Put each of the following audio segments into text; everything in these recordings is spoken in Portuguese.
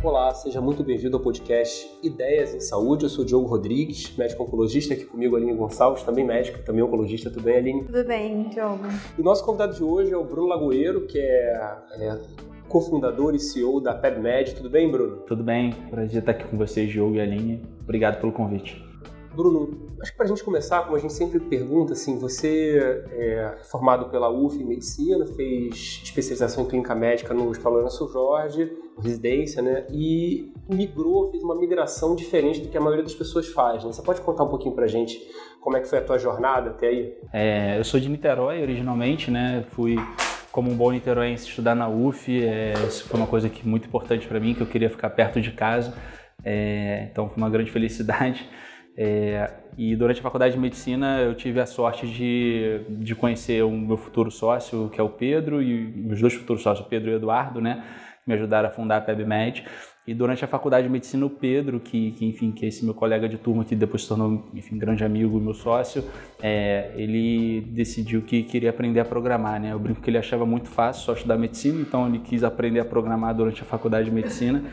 Olá, seja muito bem-vindo ao podcast Ideias em Saúde. Eu sou o Diogo Rodrigues, médico oncologista, aqui comigo Aline Gonçalves, também médico, também oncologista. Tudo bem, Aline? Tudo bem, Diogo. E o nosso convidado de hoje é o Bruno Lagoeiro, que é, é cofundador e CEO da PebMed. Tudo bem, Bruno? Tudo bem, prazer estar aqui com vocês, Diogo e Aline. Obrigado pelo convite. Bruno, acho que para a gente começar, como a gente sempre pergunta, assim, você é formado pela UF em Medicina, fez especialização em Clínica Médica no Hospital Lourenço Jorge, residência, né? E migrou, fez uma migração diferente do que a maioria das pessoas faz, né? Você pode contar um pouquinho para a gente como é que foi a tua jornada até aí? É, eu sou de Niterói originalmente, né? Fui como um bom niteróiense estudar na UF, é, isso foi uma coisa que muito importante para mim, que eu queria ficar perto de casa, é, então foi uma grande felicidade. É, e durante a faculdade de medicina eu tive a sorte de, de conhecer o meu futuro sócio, que é o Pedro, e meus dois futuros sócios, o Pedro e o Eduardo, né, me ajudaram a fundar a PebMed. E durante a faculdade de medicina, o Pedro, que, que, enfim, que é esse meu colega de turma que depois se tornou, enfim, grande amigo, meu sócio, é, ele decidiu que queria aprender a programar, né? Eu brinco que ele achava muito fácil só estudar medicina, então ele quis aprender a programar durante a faculdade de medicina.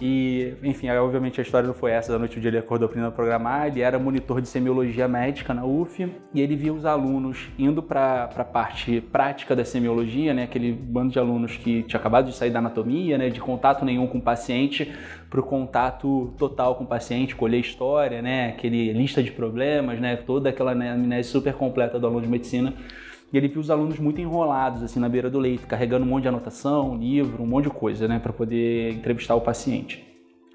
E, enfim, obviamente a história não foi essa, da noite o dia ele acordou aprendendo a programar, ele era monitor de semiologia médica na UF e ele via os alunos indo para a parte prática da semiologia, né, aquele bando de alunos que tinha acabado de sair da anatomia, né, de contato nenhum com o paciente, para o contato total com o paciente, colher história, né, aquele lista de problemas, né, toda aquela né, amnésia super completa do aluno de medicina e ele viu os alunos muito enrolados assim na beira do leito, carregando um monte de anotação, livro, um monte de coisa, né, para poder entrevistar o paciente.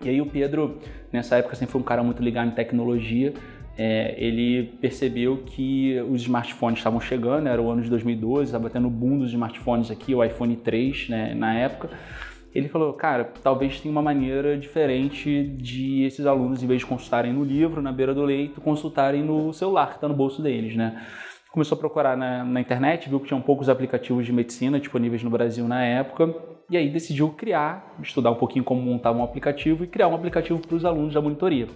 E aí o Pedro, nessa época, sempre foi um cara muito ligado em tecnologia. É, ele percebeu que os smartphones estavam chegando, era o ano de 2012, estava tendo o boom dos smartphones aqui, o iPhone 3, né, na época. Ele falou, cara, talvez tenha uma maneira diferente de esses alunos, em vez de consultarem no livro, na beira do leito, consultarem no celular que está no bolso deles, né? Começou a procurar na, na, internet, viu que tinham poucos aplicativos de medicina disponíveis no Brasil na época, e aí decidiu criar, estudar um pouquinho como montar um aplicativo e criar um aplicativo para os alunos da monitoria.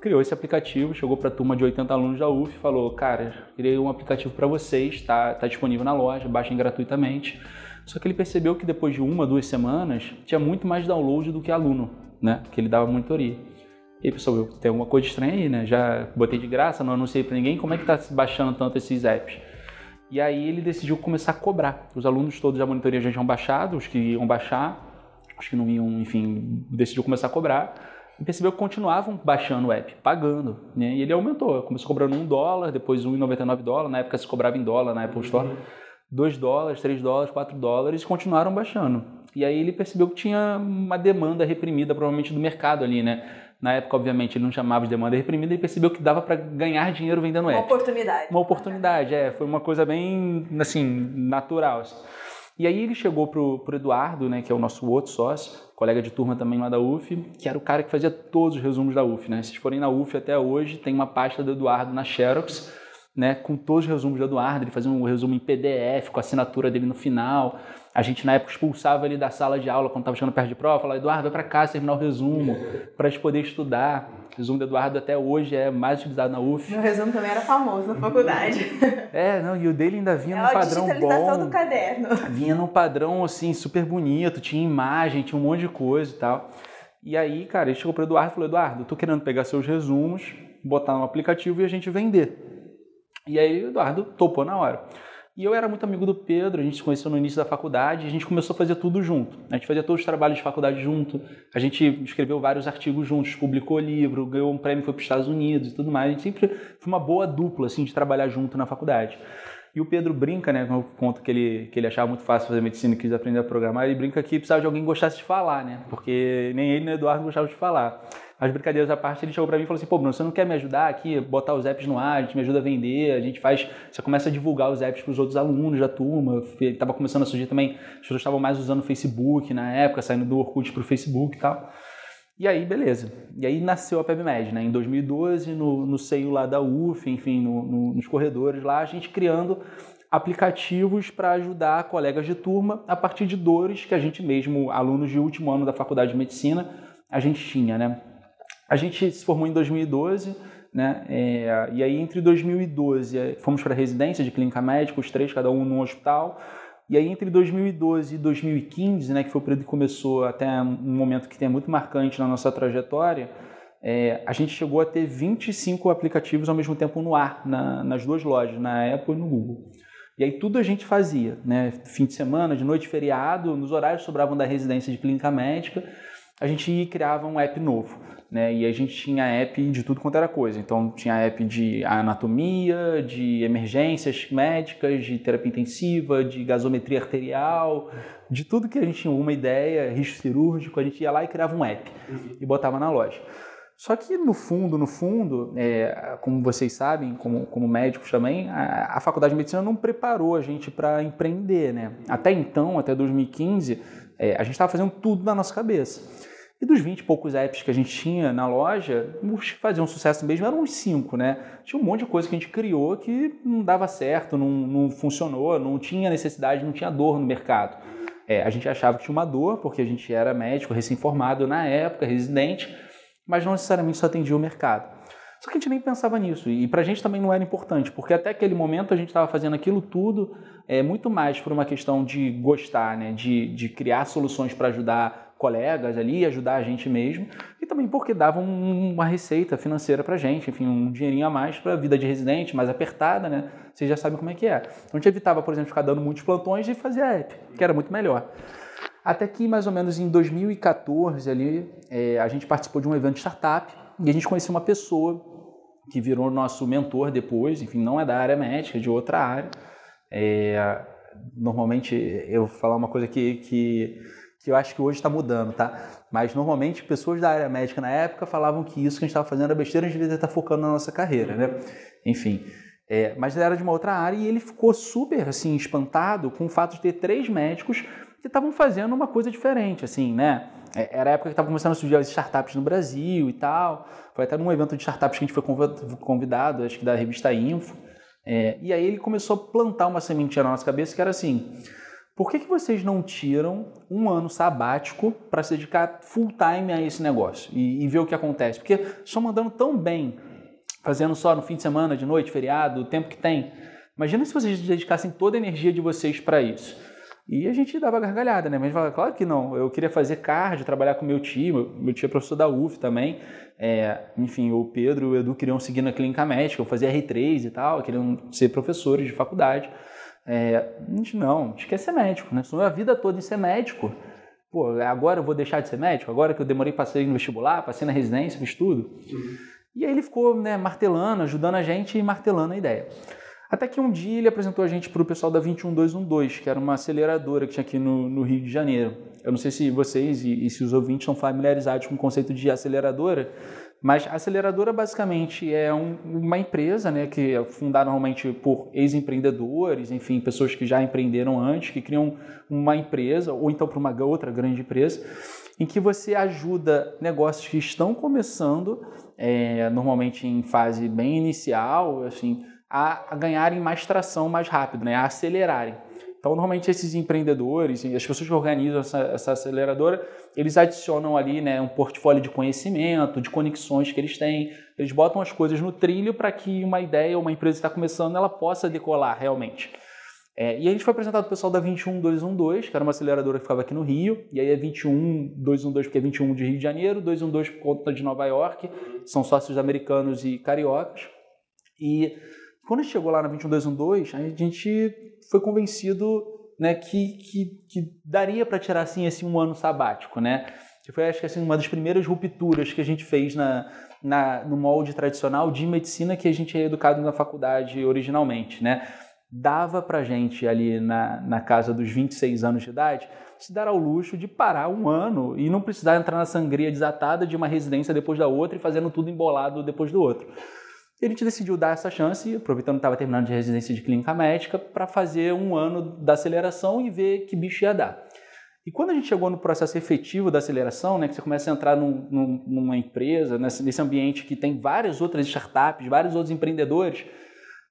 Criou esse aplicativo, chegou para a turma de 80 alunos da UF e falou: Cara, criei um aplicativo para vocês, está tá disponível na loja, baixem gratuitamente. Só que ele percebeu que depois de uma, duas semanas, tinha muito mais download do que aluno, né? Que ele dava monitoria. E aí, pessoal, tem alguma coisa estranha aí, né? Já botei de graça, não anunciei para ninguém, como é que tá baixando tanto esses apps? E aí ele decidiu começar a cobrar. Os alunos todos da monitoria já tinham baixado, os que iam baixar, os que não iam, enfim, decidiu começar a cobrar. E percebeu que continuavam baixando o app, pagando. Né? E ele aumentou, começou cobrando um dólar, depois 1,99 dólar, na época se cobrava em dólar na Apple Store. 2 dólares, 3 dólares, 4 dólares, continuaram baixando. E aí ele percebeu que tinha uma demanda reprimida, provavelmente, do mercado ali, né? Na época, obviamente, ele não chamava de demanda reprimida e percebeu que dava para ganhar dinheiro vendendo app. Uma oportunidade. Uma oportunidade, é. Foi uma coisa bem, assim, natural. Assim. E aí ele chegou pro, pro Eduardo, né, que é o nosso outro sócio, colega de turma também lá da UF, que era o cara que fazia todos os resumos da UF, né? Se vocês forem na UF até hoje, tem uma pasta do Eduardo na Xerox, né, com todos os resumos do Eduardo, ele fazia um resumo em PDF, com a assinatura dele no final. A gente, na época, expulsava ele da sala de aula quando estava chegando perto de prova, falava, Eduardo, vai para casa terminar o resumo, para a gente poder estudar. O resumo do Eduardo até hoje é mais utilizado na UF. Meu resumo também era famoso na faculdade. É, não, e o dele ainda vinha é num padrão bom. do caderno. Vinha num padrão, assim, super bonito, tinha imagem, tinha um monte de coisa e tal. E aí, cara, ele chegou para Eduardo e falou, Eduardo, tô querendo pegar seus resumos, botar no aplicativo e a gente vender. E aí o Eduardo topou na hora. E eu era muito amigo do Pedro, a gente se conheceu no início da faculdade, a gente começou a fazer tudo junto. A gente fazia todos os trabalhos de faculdade junto, a gente escreveu vários artigos juntos, publicou livro, ganhou um prêmio, foi para os Estados Unidos e tudo mais. A gente sempre foi uma boa dupla assim, de trabalhar junto na faculdade. E o Pedro brinca, né? Eu conto que ele, que ele achava muito fácil fazer medicina e quis aprender a programar. Ele brinca que precisava de alguém que gostasse de falar, né? Porque nem ele nem o Eduardo gostavam de falar. As brincadeiras à parte, ele chegou para mim e falou assim: pô, Bruno, você não quer me ajudar aqui, botar os apps no ar, a gente me ajuda a vender, a gente faz. Você começa a divulgar os apps para os outros alunos da turma. Ele estava começando a surgir também, as pessoas estavam mais usando o Facebook na época, saindo do Orkut para o Facebook e tal. E aí, beleza. E aí nasceu a PebMed, né? Em 2012, no, no seio lá da UF, enfim, no, no, nos corredores lá, a gente criando aplicativos para ajudar colegas de turma a partir de dores que a gente mesmo, alunos de último ano da faculdade de medicina, a gente tinha, né? A gente se formou em 2012, né? É, e aí entre 2012 é, fomos para a residência de clínica médica, os três, cada um num hospital. E aí entre 2012 e 2015, né, que foi o período que começou até um momento que tem muito marcante na nossa trajetória, é, a gente chegou a ter 25 aplicativos ao mesmo tempo no ar, na, nas duas lojas, na Apple e no Google. E aí tudo a gente fazia, né? Fim de semana, de noite, feriado, nos horários sobravam da residência de clínica médica, a gente criava um app novo. Né? E a gente tinha app de tudo quanto era coisa. Então tinha app de anatomia, de emergências médicas, de terapia intensiva, de gasometria arterial, de tudo que a gente tinha uma ideia, risco cirúrgico, a gente ia lá e criava um app e botava na loja. Só que no fundo, no fundo, é, como vocês sabem, como, como médicos também, a, a, faculdade de medicina não preparou a gente para empreender, né? Até então, até 2015, é, a gente estava fazendo tudo na nossa cabeça. E dos 20 e poucos apps que a gente tinha na loja, os que faziam sucesso mesmo eram uns 5, né? Tinha um monte de coisa que a gente criou que não dava certo, não, não funcionou, não tinha necessidade, não tinha dor no mercado. É, a gente achava que tinha uma dor, porque a gente era médico, recém-formado na época, residente, mas não necessariamente só atendia o mercado. Só que a gente nem pensava nisso, e para a gente também não era importante, porque até aquele momento a gente estava fazendo aquilo tudo é, muito mais por uma questão de gostar, né? de, de criar soluções para ajudar colegas ali, ajudar a gente mesmo, e também porque davam uma receita financeira para a gente, enfim, um dinheirinho a mais para a vida de residente, mais apertada, né? Vocês já sabem como é que é. Então a gente evitava, por exemplo, ficar dando muitos plantões e fazia app, que era muito melhor. Até que mais ou menos em 2014 ali, é, a gente participou de um evento de startup e a gente conheceu uma pessoa que virou nosso mentor depois, enfim, não é da área médica, é de outra área. É, normalmente eu vou falar uma coisa que, que que eu acho que hoje está mudando, tá? Mas normalmente pessoas da área médica na época falavam que isso que a gente estava fazendo era besteira, a gente devia estar focando na nossa carreira, né? Enfim. É, mas ele era de uma outra área e ele ficou super assim espantado com o fato de ter três médicos que estavam fazendo uma coisa diferente, assim, né? É, era a época que estava começando a surgir as startups no Brasil e tal. Foi até num evento de startups que a gente foi convidado, acho que da revista Info. É, e aí ele começou a plantar uma sementinha na nossa cabeça que era assim: por que, que vocês não tiram um ano sabático para se dedicar full time a esse negócio e, e, ver o que acontece? Porque estão mandando tão bem, fazendo só no fim de semana, de noite, feriado, o tempo que tem. Imagina se vocês dedicassem toda a energia de vocês para isso. E a gente dava gargalhada, né? Mas falava, claro que não. Eu queria fazer cardio, trabalhar com meu tio. Meu tio é professor da UF também. É, enfim, o Pedro e o Edu queriam seguir na clínica médica. Eu fazia R3 e tal, queriam ser professores de faculdade. É, a gente não, a gente quer ser médico, né? Sonhou a vida toda em ser médico. Pô, agora eu vou deixar de ser médico? Agora que eu demorei para sair no vestibular, passei na residência, fiz tudo. Uhum. E aí ele ficou né, martelando, ajudando a gente e martelando a ideia. Até que um dia ele apresentou a gente para o pessoal da 21212, que era uma aceleradora que tinha aqui no, no Rio de Janeiro. Eu não sei se vocês e, e se os ouvintes são familiarizados com o conceito de aceleradora, mas a aceleradora basicamente é um, uma empresa né, que é fundada normalmente por ex-empreendedores, enfim, pessoas que já empreenderam antes, que criam uma empresa, ou então para uma outra grande empresa, em que você ajuda negócios que estão começando, é, normalmente em fase bem inicial, assim, a, a ganharem mais tração mais rápido, né, a acelerarem. Então, normalmente, esses empreendedores, as pessoas que organizam essa, essa aceleradora, eles adicionam ali né, um portfólio de conhecimento, de conexões que eles têm. Eles botam as coisas no trilho para que uma ideia uma empresa que está começando ela possa decolar realmente. É, e a gente foi apresentado o pessoal da 21212, que era uma aceleradora que ficava aqui no Rio, e aí é 21212 porque é 21 de Rio de Janeiro, 212 por conta de Nova York, são sócios americanos e cariocas. E quando a gente chegou lá na 21212, a gente foi convencido né, que, que, que daria para tirar assim esse um ano sabático, né? Que foi acho que assim uma das primeiras rupturas que a gente fez na, na no molde tradicional de medicina que a gente é educado na faculdade originalmente, né? Dava para gente ali na, na casa dos 26 anos de idade se dar ao luxo de parar um ano e não precisar entrar na sangria desatada de uma residência depois da outra e fazendo tudo embolado depois do outro. E a gente decidiu dar essa chance, aproveitando que estava terminando de residência de clínica médica, para fazer um ano da aceleração e ver que bicho ia dar. E quando a gente chegou no processo efetivo da aceleração, né, que você começa a entrar num, num, numa empresa, nesse, ambiente que tem várias outras startups, vários outros empreendedores,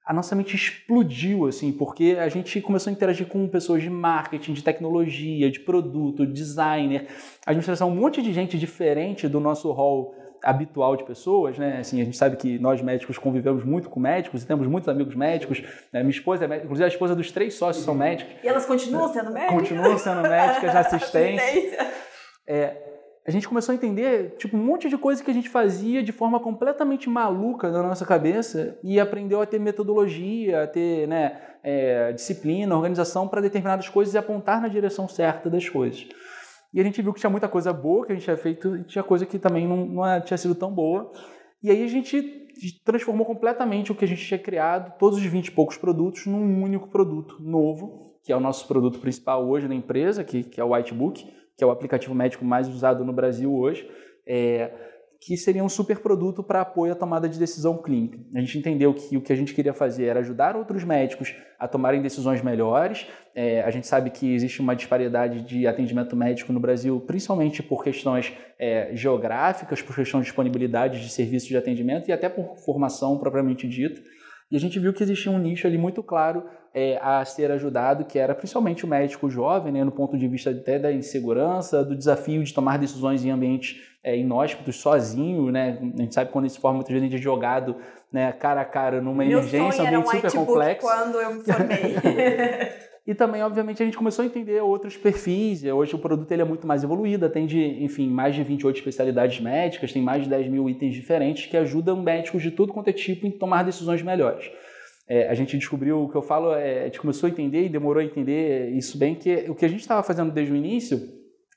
a nossa mente explodiu, assim, porque a gente começou a interagir com pessoas de marketing, de tecnologia, de produto, designer, administração, um monte de gente diferente do nosso hall habitual de pessoas, né? Assim, a gente sabe que nós médicos convivemos muito com médicos e temos muitos amigos médicos. Né? Minha esposa é médica, inclusive a esposa dos três sócios são médicos. E elas continuam sendo médicas? Continuam sendo médicas, assistência. assistência. É, a gente começou a entender tipo, um monte de coisa que a gente fazia de forma completamente maluca na nossa cabeça e aprendeu a ter metodologia, a ter né, é, disciplina, organização para determinadas coisas e apontar na direção certa das coisas. E a gente viu que tinha muita coisa boa que a gente tinha feito e tinha coisa que também não, não tinha sido tão boa. E aí a gente transformou completamente o que a gente tinha criado, todos os 20 e poucos produtos, num único produto novo, que é o nosso produto principal hoje na empresa, que, que é o Whitebook que é o aplicativo médico mais usado no Brasil hoje, é, que seria um super produto para apoio à tomada de decisão clínica. A gente entendeu que o que a gente queria fazer era ajudar outros médicos a tomarem decisões melhores. É, a gente sabe que existe uma disparidade de atendimento médico no Brasil, principalmente por questões é, geográficas, por questão de disponibilidade de serviços de atendimento e até por formação propriamente dita. E a gente viu que existia um nicho ali muito claro é, a ser ajudado, que era principalmente o médico jovem, né, no ponto de vista até da insegurança, do desafio de tomar decisões em ambientes é, inóspitos, sozinho, né? A gente sabe quando isso forma muitas vezes a gente é jogado né, cara a cara numa Meu emergência, ambiente um super complexo. quando eu me formei. E também, obviamente, a gente começou a entender outros perfis. Hoje o produto ele é muito mais evoluído, atende, enfim, mais de 28 especialidades médicas, tem mais de 10 mil itens diferentes que ajudam médicos de tudo quanto é tipo em tomar decisões melhores. É, a gente descobriu, o que eu falo, é, a gente começou a entender e demorou a entender isso bem, que o que a gente estava fazendo desde o início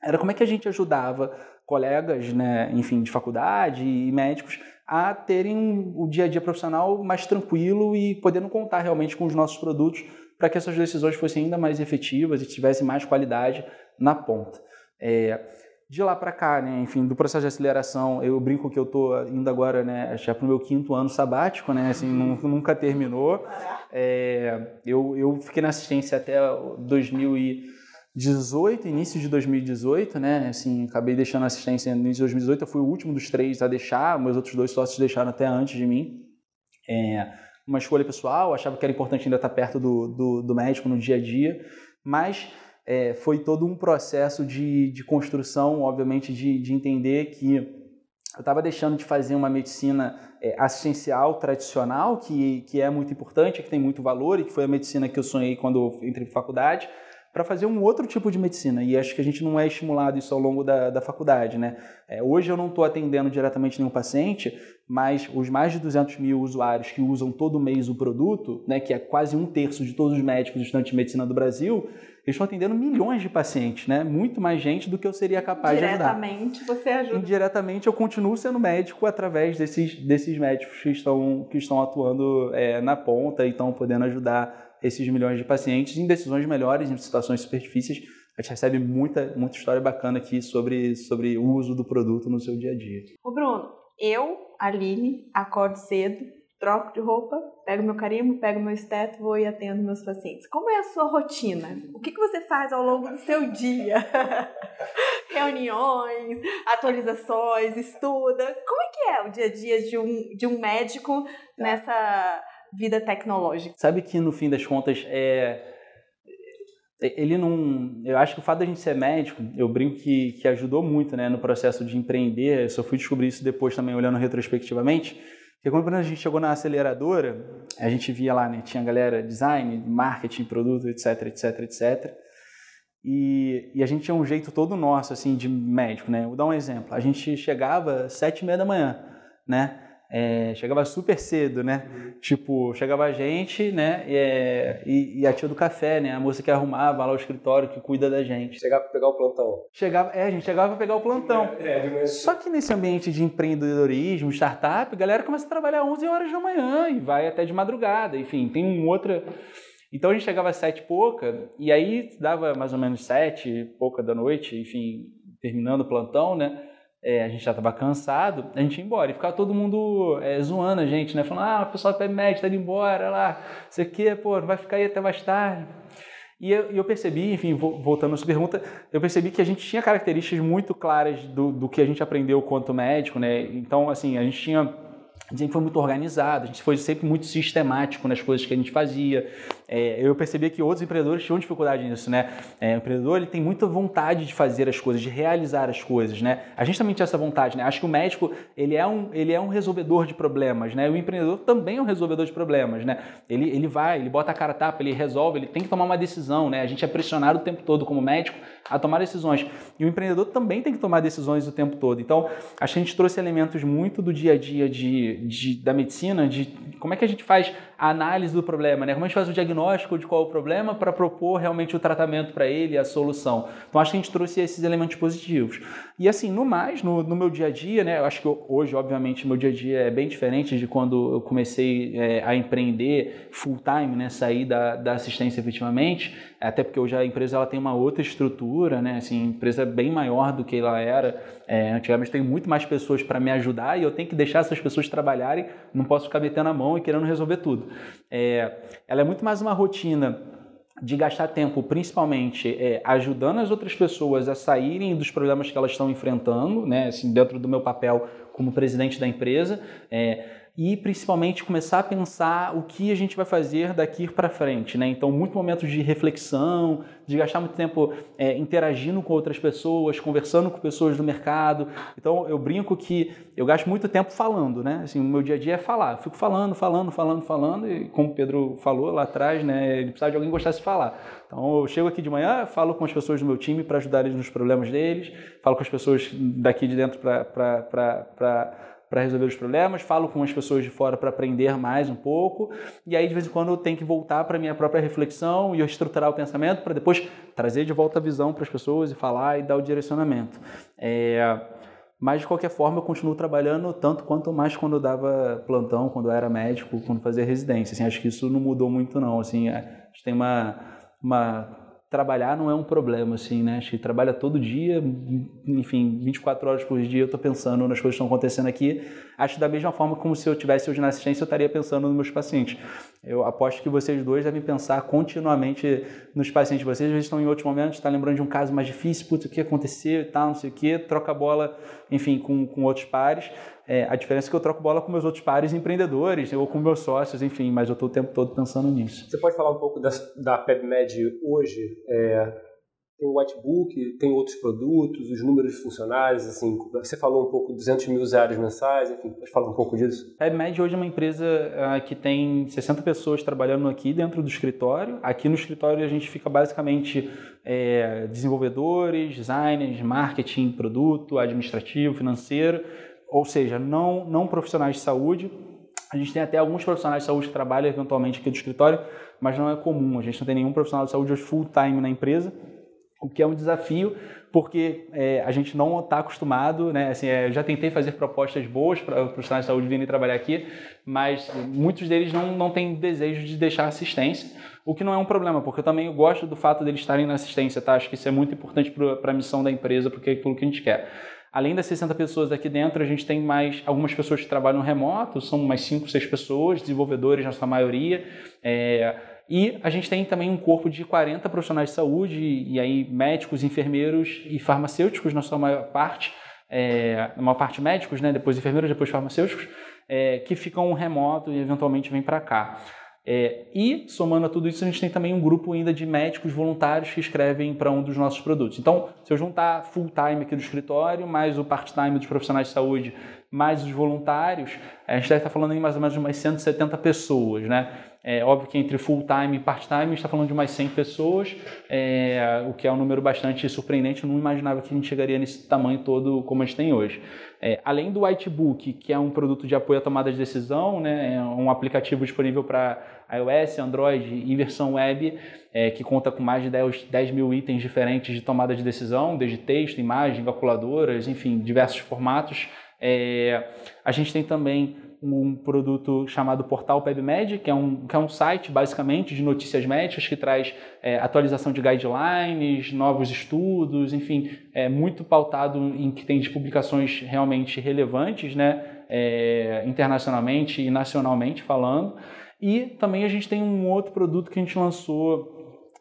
era como é que a gente ajudava colegas, né, enfim, de faculdade e médicos a terem o dia a dia profissional mais tranquilo e podendo contar realmente com os nossos produtos para que essas decisões fossem ainda mais efetivas e tivessem mais qualidade na ponta. É, de lá para cá, né, enfim, do processo de aceleração, eu brinco que eu estou indo agora, né, já para o meu quinto ano sabático, né, assim, nunca terminou. É, eu, eu fiquei na assistência até 2018, início de 2018, né, assim, acabei deixando assistência no início de 2018, eu fui o último dos três a deixar, meus outros dois sócios deixaram até antes de mim. É, uma escolha pessoal, achava que era importante ainda estar perto do, do, do médico no dia a dia, mas é, foi todo um processo de, de construção, obviamente, de, de entender que eu estava deixando de fazer uma medicina é, assistencial tradicional, que, que é muito importante, que tem muito valor e que foi a medicina que eu sonhei quando entrei para faculdade, para fazer um outro tipo de medicina. E acho que a gente não é estimulado isso ao longo da, da faculdade. Né? É, hoje eu não estou atendendo diretamente nenhum paciente, mas os mais de 200 mil usuários que usam todo mês o produto, né, que é quase um terço de todos os médicos estudantes de medicina do Brasil, eles estão atendendo milhões de pacientes, né? Muito mais gente do que eu seria capaz de ajudar. Diretamente você ajuda. Indiretamente eu continuo sendo médico através desses, desses médicos que estão, que estão atuando é, na ponta e estão podendo ajudar esses milhões de pacientes em decisões melhores, em situações super difíceis. A gente recebe muita, muita história bacana aqui sobre, sobre o uso do produto no seu dia a dia. Ô Bruno, eu, Aline, acordo cedo, troco de roupa, pego meu carimbo, pego meu esteto, vou e atendo meus pacientes. Como é a sua rotina? O que, que você faz ao longo do seu dia? Reuniões, atualizações, estuda. Como é que é o dia a dia de um, de um médico nessa vida tecnológica? Sabe que no fim das contas é ele não. Eu acho que o fato da gente ser médico, eu brinco que, que ajudou muito né, no processo de empreender. Eu só fui descobrir isso depois também, olhando retrospectivamente. Porque quando a gente chegou na aceleradora, a gente via lá, né, tinha galera design, marketing, produto, etc, etc, etc. E, e, a gente tinha um jeito todo nosso, assim, de médico, né? Vou dar um exemplo. A gente chegava às sete e meia da manhã, né? É, chegava super cedo, né? Uhum. Tipo, chegava a gente, né? É, e, e, a tia do café, né? A moça que arrumava lá o escritório, que cuida da gente. Chegava para pegar o plantão. Chegava, é, a gente chegava para pegar o plantão. É, é, Só que nesse ambiente de empreendedorismo, startup, a galera começa a trabalhar 11 horas da manhã e vai até de madrugada. Enfim, tem um outra... Então a gente chegava às sete e pouca, e aí dava mais ou menos sete e pouca da noite, enfim, terminando o plantão, né? É, a gente já estava cansado, a gente ia embora. E ficava todo mundo é, zoando a gente, né? Falando, ah, o pessoal do PEBMED está indo embora, lá, isso aqui, pô, vai ficar aí até mais tarde. E eu, eu, percebi, enfim, voltando à sua pergunta, eu percebi que a gente tinha características muito claras do, do que a gente aprendeu quanto médico, né? Então, assim, a gente tinha a gente foi muito organizado, a gente foi sempre muito sistemático nas coisas que a gente fazia. É, eu percebia que outros empreendedores tinham dificuldade nisso, né? É, o empreendedor ele tem muita vontade de fazer as coisas, de realizar as coisas, né? A gente também tinha essa vontade, né? Acho que o médico ele é um, ele é um resolvedor de problemas, né? O empreendedor também é um resolvedor de problemas, né? Ele, ele vai, ele bota a cara a tapa, ele resolve, ele tem que tomar uma decisão, né? A gente é pressionado o tempo todo como médico a tomar decisões. E o empreendedor também tem que tomar decisões o tempo todo. Então, a gente trouxe elementos muito do dia a dia de, de, da medicina, de como é que a gente faz a análise do problema, né? Como a gente faz o diagnóstico de qual é o problema para propor realmente o tratamento para ele, a solução. Então, acho que a gente trouxe esses elementos positivos. E assim, no mais, no, no meu dia a dia, né? Eu acho que hoje, obviamente, meu dia a dia é bem diferente de quando eu comecei é, a empreender full time, né? Sair da, da assistência efetivamente até porque hoje a empresa ela tem uma outra estrutura, né? Assim, empresa bem maior do que ela era. É, antigamente tem muito mais pessoas para me ajudar e eu tenho que deixar essas pessoas trabalharem, não posso ficar metendo a mão e querendo resolver tudo. É, ela é muito mais uma rotina de gastar tempo, principalmente é, ajudando as outras pessoas a saírem dos problemas que elas estão enfrentando, né? Assim, dentro do meu papel como presidente da empresa. É, e principalmente começar a pensar o que a gente vai fazer daqui para frente, né? Então, muito momentos de reflexão, de gastar muito tempo é, interagindo com outras pessoas, conversando com pessoas do mercado. Então, eu brinco que eu gasto muito tempo falando, né? Assim, o meu dia a dia é falar. Eu fico falando, falando, falando, falando e como o Pedro falou lá atrás, né? Ele precisava de alguém que gostasse de falar. Então, eu chego aqui de manhã, falo com as pessoas do meu time para ajudar eles nos problemas deles, falo com as pessoas daqui de dentro para para resolver os problemas, falo com as pessoas de fora para aprender mais um pouco, e aí de vez em quando eu tenho que voltar para minha própria reflexão e estruturar o pensamento para depois trazer de volta a visão para as pessoas e falar e dar o direcionamento. É, mas de qualquer forma eu continuo trabalhando tanto quanto mais quando eu dava plantão, quando eu era médico, quando fazia residência. Assim, acho que isso não mudou muito não. Assim, a gente tem uma, uma trabalhar não é um problema, assim, né? A gente trabalha todo dia, enfim, 24 horas por dia eu estou pensando nas coisas que estão acontecendo aqui. Acho da mesma forma como se eu tivesse hoje na assistência, eu estaria pensando nos meus pacientes. Eu aposto que vocês dois devem pensar continuamente nos pacientes. Vocês às vezes estão em outros momentos, está lembrando de um caso mais difícil, putz, o que aconteceu e tal, não sei o quê, troca a bola, enfim, com, com outros pares. É, a diferença é que eu troco bola com meus outros pares empreendedores ou com meus sócios, enfim, mas eu estou o tempo todo pensando nisso. Você pode falar um pouco da, da PebMed hoje? É, tem o Whitebook, tem outros produtos, os números de funcionários, assim, você falou um pouco, 200 mil usuários mensais, enfim, pode falar um pouco disso? A PebMed hoje é uma empresa uh, que tem 60 pessoas trabalhando aqui dentro do escritório. Aqui no escritório a gente fica basicamente é, desenvolvedores, designers, marketing, produto, administrativo, financeiro, ou seja, não, não profissionais de saúde. A gente tem até alguns profissionais de saúde que trabalham eventualmente aqui do escritório, mas não é comum. A gente não tem nenhum profissional de saúde hoje full time na empresa, o que é um desafio, porque é, a gente não está acostumado, né? Assim, é, já tentei fazer propostas boas para profissionais de saúde virem trabalhar aqui, mas muitos deles não, não têm desejo de deixar assistência, o que não é um problema, porque eu também gosto do fato deles estarem na assistência, tá? Acho que isso é muito importante para a missão da empresa, porque é aquilo que a gente quer. Além das 60 pessoas aqui dentro, a gente tem mais algumas pessoas que trabalham remoto, são mais 5, 6 pessoas, desenvolvedores na sua maioria. É, e a gente tem também um corpo de 40 profissionais de saúde, e aí médicos, enfermeiros e farmacêuticos na sua maior parte, é, na maior parte médicos, né, depois enfermeiros, depois farmacêuticos, é, que ficam remoto e eventualmente vêm para cá. É, e, somando a tudo isso, a gente tem também um grupo ainda de médicos voluntários que escrevem para um dos nossos produtos. Então, se eu juntar full time aqui do escritório, mais o part-time dos profissionais de saúde, mais os voluntários, a gente deve estar falando em mais ou menos de umas 170 pessoas, né? É óbvio que entre full time e part time está falando de mais 100 pessoas, é, o que é um número bastante surpreendente. Eu não imaginava que a gente chegaria nesse tamanho todo como a gente tem hoje. É, além do Whitebook, que é um produto de apoio à tomada de decisão, né, é um aplicativo disponível para iOS, Android e versão web, é, que conta com mais de 10, 10 mil itens diferentes de tomada de decisão, desde texto, imagem, calculadoras, enfim, diversos formatos. É, a gente tem também um produto chamado Portal PebMed, que é um, que é um site basicamente de notícias médicas que traz é, atualização de guidelines, novos estudos, enfim, é muito pautado em que tem de publicações realmente relevantes, né, é, internacionalmente e nacionalmente falando. E também a gente tem um outro produto que a gente lançou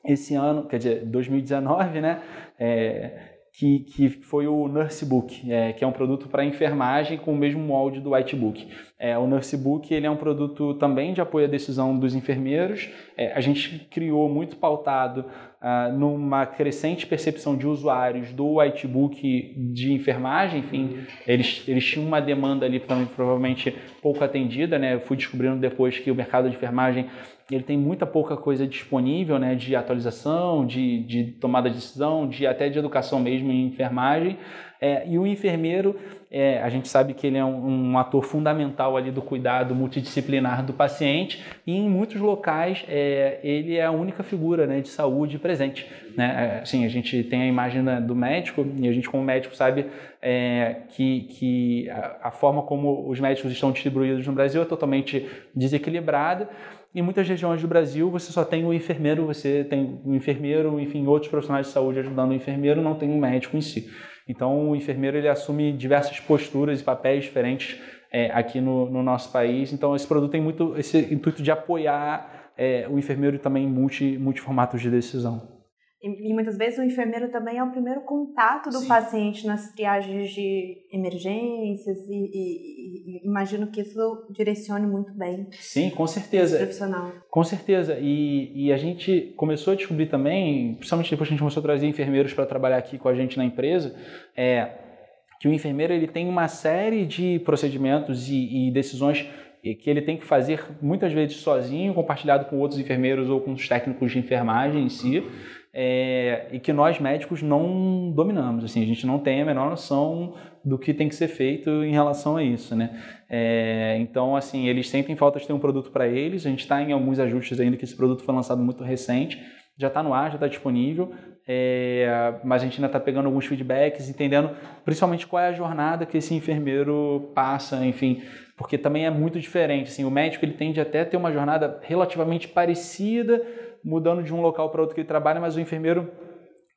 esse ano, quer dizer, 2019, né, é, que, que foi o Nursebook, é, que é um produto para enfermagem com o mesmo molde do Whitebook. É, o Nursebook ele é um produto também de apoio à decisão dos enfermeiros. É, a gente criou muito pautado ah, numa crescente percepção de usuários do Whitebook de enfermagem. Enfim, eles, eles tinham uma demanda ali também provavelmente pouco atendida. Né? Eu fui descobrindo depois que o mercado de enfermagem ele tem muita pouca coisa disponível, né, de atualização, de, de tomada de decisão, de até de educação mesmo em enfermagem. É, e o enfermeiro, é, a gente sabe que ele é um, um, ator fundamental ali do cuidado multidisciplinar do paciente e em muitos locais é, ele é a única figura né, de saúde presente. Né? É, assim, a gente tem a imagem do médico e a gente como médico sabe é, que, que a, a forma como os médicos estão distribuídos no Brasil é totalmente desequilibrada em muitas regiões do Brasil você só tem o enfermeiro, você tem o enfermeiro, enfim, outros profissionais de saúde ajudando o enfermeiro, não tem um médico em si. Então o enfermeiro ele assume diversas posturas e papéis diferentes é, aqui no, no, nosso país. Então esse produto tem muito esse intuito de apoiar é, o enfermeiro também em multi, multiformatos de decisão. E, e, muitas vezes o enfermeiro também é o primeiro contato do Sim. paciente nas triagens de emergências e, e, e, imagino que isso direcione muito bem. Sim, com certeza. Profissional. Com certeza. E, a gente começou a descobrir também, principalmente depois que a gente começou a trazer enfermeiros para trabalhar aqui com a gente na empresa, é, que o enfermeiro ele tem uma série de procedimentos e, e decisões que ele tem que fazer muitas vezes sozinho, compartilhado com outros enfermeiros ou com os técnicos de enfermagem em si é, e que nós médicos não dominamos. Assim, a gente não tem a menor noção do que tem que ser feito em relação a isso, né? É, então, assim, eles sentem falta de ter um produto para eles. A gente está em alguns ajustes ainda que esse produto foi lançado muito recente, já está no ar, já está disponível. É, mas a gente ainda está pegando alguns feedbacks, entendendo principalmente qual é a jornada que esse enfermeiro passa, enfim, porque também é muito diferente. Assim, o médico ele tende até a ter uma jornada relativamente parecida mudando de um local para outro que ele trabalha, mas o enfermeiro,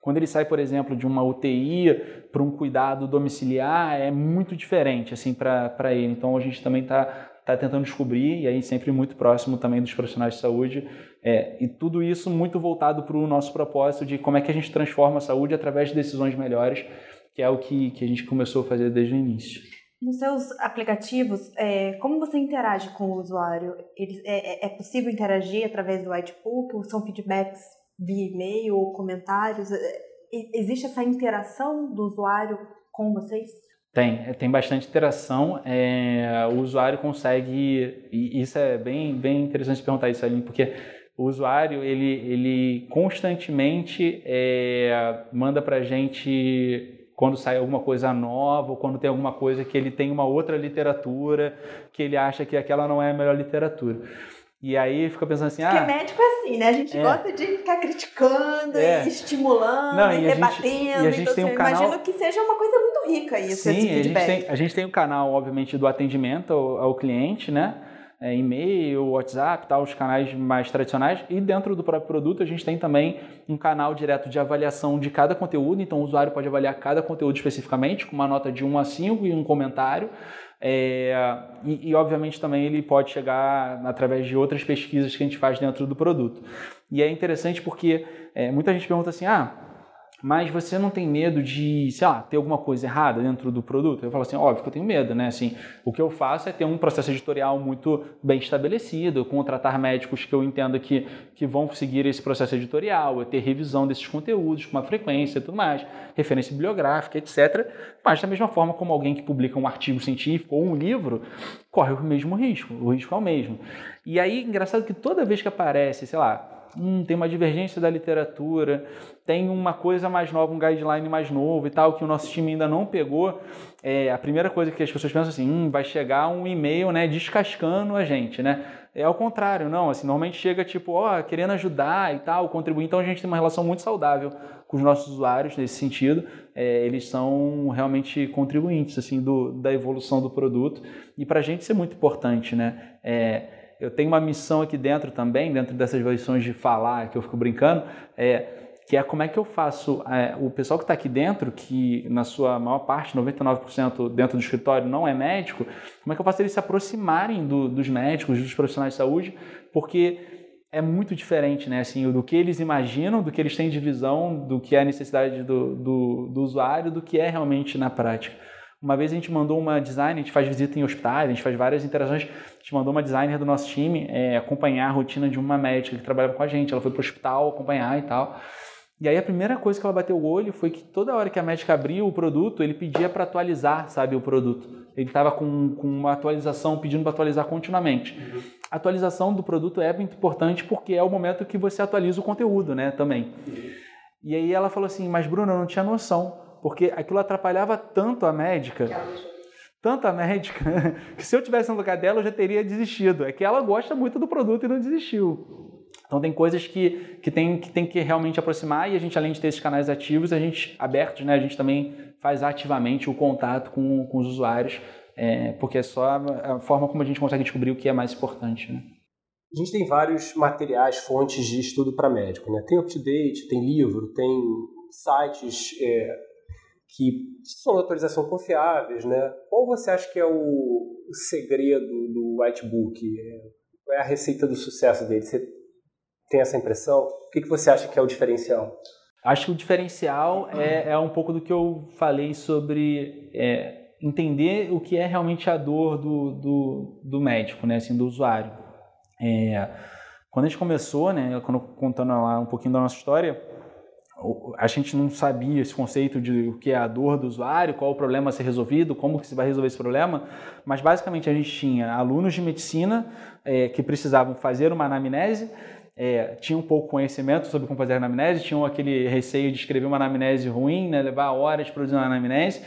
quando ele sai, por exemplo, de uma UTI para um cuidado domiciliar, é muito diferente assim para ele. Então a gente também está tá tentando descobrir, e aí sempre muito próximo também dos profissionais de saúde, é, e tudo isso muito voltado para o nosso propósito de como é que a gente transforma a saúde através de decisões melhores, que é o que, que a gente começou a fazer desde o início. Nos seus aplicativos, é, como você interage com o usuário? Ele, é, é, é possível interagir através do Whitebook? São feedbacks via e-mail ou comentários? É, existe essa interação do usuário com vocês? Tem, é, tem bastante interação. É, o usuário consegue, e isso é bem, bem interessante perguntar isso, Aline, porque o usuário ele, ele constantemente manda para a gente quando sai alguma coisa nova, ou quando tem alguma coisa que ele tem uma outra literatura, que ele acha que aquela não é a melhor literatura. E aí fica pensando assim, Porque ah... Porque médico é assim, né? A gente é. gosta de ficar criticando é. e estimulando não, e, e rebatendo. Gente, e a gente então, tem um assim, canal... imagino que seja uma coisa muito rica isso, Sim, esse feedback. A gente, tem, a gente tem um canal, obviamente, do atendimento ao, ao cliente, né? É, e-mail, WhatsApp, tal, os canais mais tradicionais. E dentro do próprio produto a gente tem também um canal direto de avaliação de cada conteúdo. Então o usuário pode avaliar cada conteúdo especificamente, com uma nota de 1 a 5 e um comentário. É, e, e, obviamente também ele pode chegar através de outras pesquisas que a gente faz dentro do produto. E é interessante porque é, muita gente pergunta assim: ah, mas você não tem medo de, sei lá, ter alguma coisa errada dentro do produto? Eu falo assim, óbvio que eu tenho medo, né? Assim, o que eu faço é ter um processo editorial muito bem estabelecido, contratar médicos que eu entendo que, que vão seguir esse processo editorial, eu ter revisão desses conteúdos com uma frequência e tudo mais, referência bibliográfica, etc. Mas da mesma forma como alguém que publica um artigo científico ou um livro, corre o mesmo risco, o risco é o mesmo. E aí, engraçado que toda vez que aparece, sei lá, hum, tem uma divergência da literatura, tem uma coisa mais nova, um guideline mais novo e tal, que o nosso time ainda não pegou, é, a primeira coisa que as pessoas pensam assim, hum, vai chegar um e-mail, né, descascando a gente, né? É ao contrário, não, assim, normalmente chega tipo, ó, querendo ajudar e tal, contribuir, então a gente tem uma relação muito saudável com os nossos usuários nesse sentido, é, eles são realmente contribuintes, assim, do, da evolução do produto, e para a gente isso é muito importante, né? É, eu tenho uma missão aqui dentro também, dentro dessas versões de falar, que eu fico brincando, é, que é como é que eu faço é, o pessoal que está aqui dentro, que na sua maior parte, 99% dentro do escritório não é médico, como é que eu faço eles se aproximarem do, dos médicos, dos profissionais de saúde, porque é muito diferente, né? Assim, do que eles imaginam, do que eles têm de visão, do que é a necessidade do, do, do usuário, do que é realmente na prática. Uma vez a gente mandou uma designer, a gente faz visita em hospitais, a gente faz várias interações, a gente mandou uma designer do nosso time é, acompanhar a rotina de uma médica que trabalhava com a gente. Ela foi para o hospital acompanhar e tal. E aí a primeira coisa que ela bateu o olho foi que toda hora que a médica abria o produto, ele pedia para atualizar, sabe, o produto. Ele estava com, com uma atualização, pedindo para atualizar continuamente. Uhum. A atualização do produto é muito importante porque é o momento que você atualiza o conteúdo, né, também. Uhum. E aí ela falou assim, mas Bruno, eu não tinha noção porque aquilo atrapalhava tanto a médica, tanto a médica, que se eu tivesse no lugar dela eu já teria desistido. É que ela gosta muito do produto e não desistiu. Então tem coisas que, que, tem, que tem que realmente aproximar e a gente, além de ter esses canais ativos, a gente abertos, né, a gente também faz ativamente o contato com, com os usuários, é, porque é só a, a, forma como a gente consegue descobrir o que é mais importante. Né? A gente tem vários materiais, fontes de estudo para médico. Né? Tem up-to-date, tem livro, tem sites é, que são atualização confiáveis, né? Qual você acha que é o segredo do Whitebook? Qual é a receita do sucesso dele? Você tem essa impressão? O que você acha que é o diferencial? Acho que o diferencial é, é um pouco do que eu falei sobre é, entender o que é realmente a dor do, do, do médico, né? Assim, do usuário. É, quando a gente começou, né, quando, contando lá um pouquinho da nossa história, a gente não sabia esse conceito de o que é a dor do usuário, qual o problema a ser resolvido, como que se vai resolver esse problema, mas basicamente a gente tinha alunos de medicina é, que precisavam fazer uma anamnese, é, tinham pouco conhecimento sobre como fazer anamnese, tinham aquele receio de escrever uma anamnese ruim, né, levar horas produzindo uma anamnese,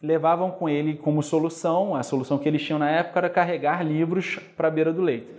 levavam com ele como solução, a solução que eles tinham na época era carregar livros para a beira do leito.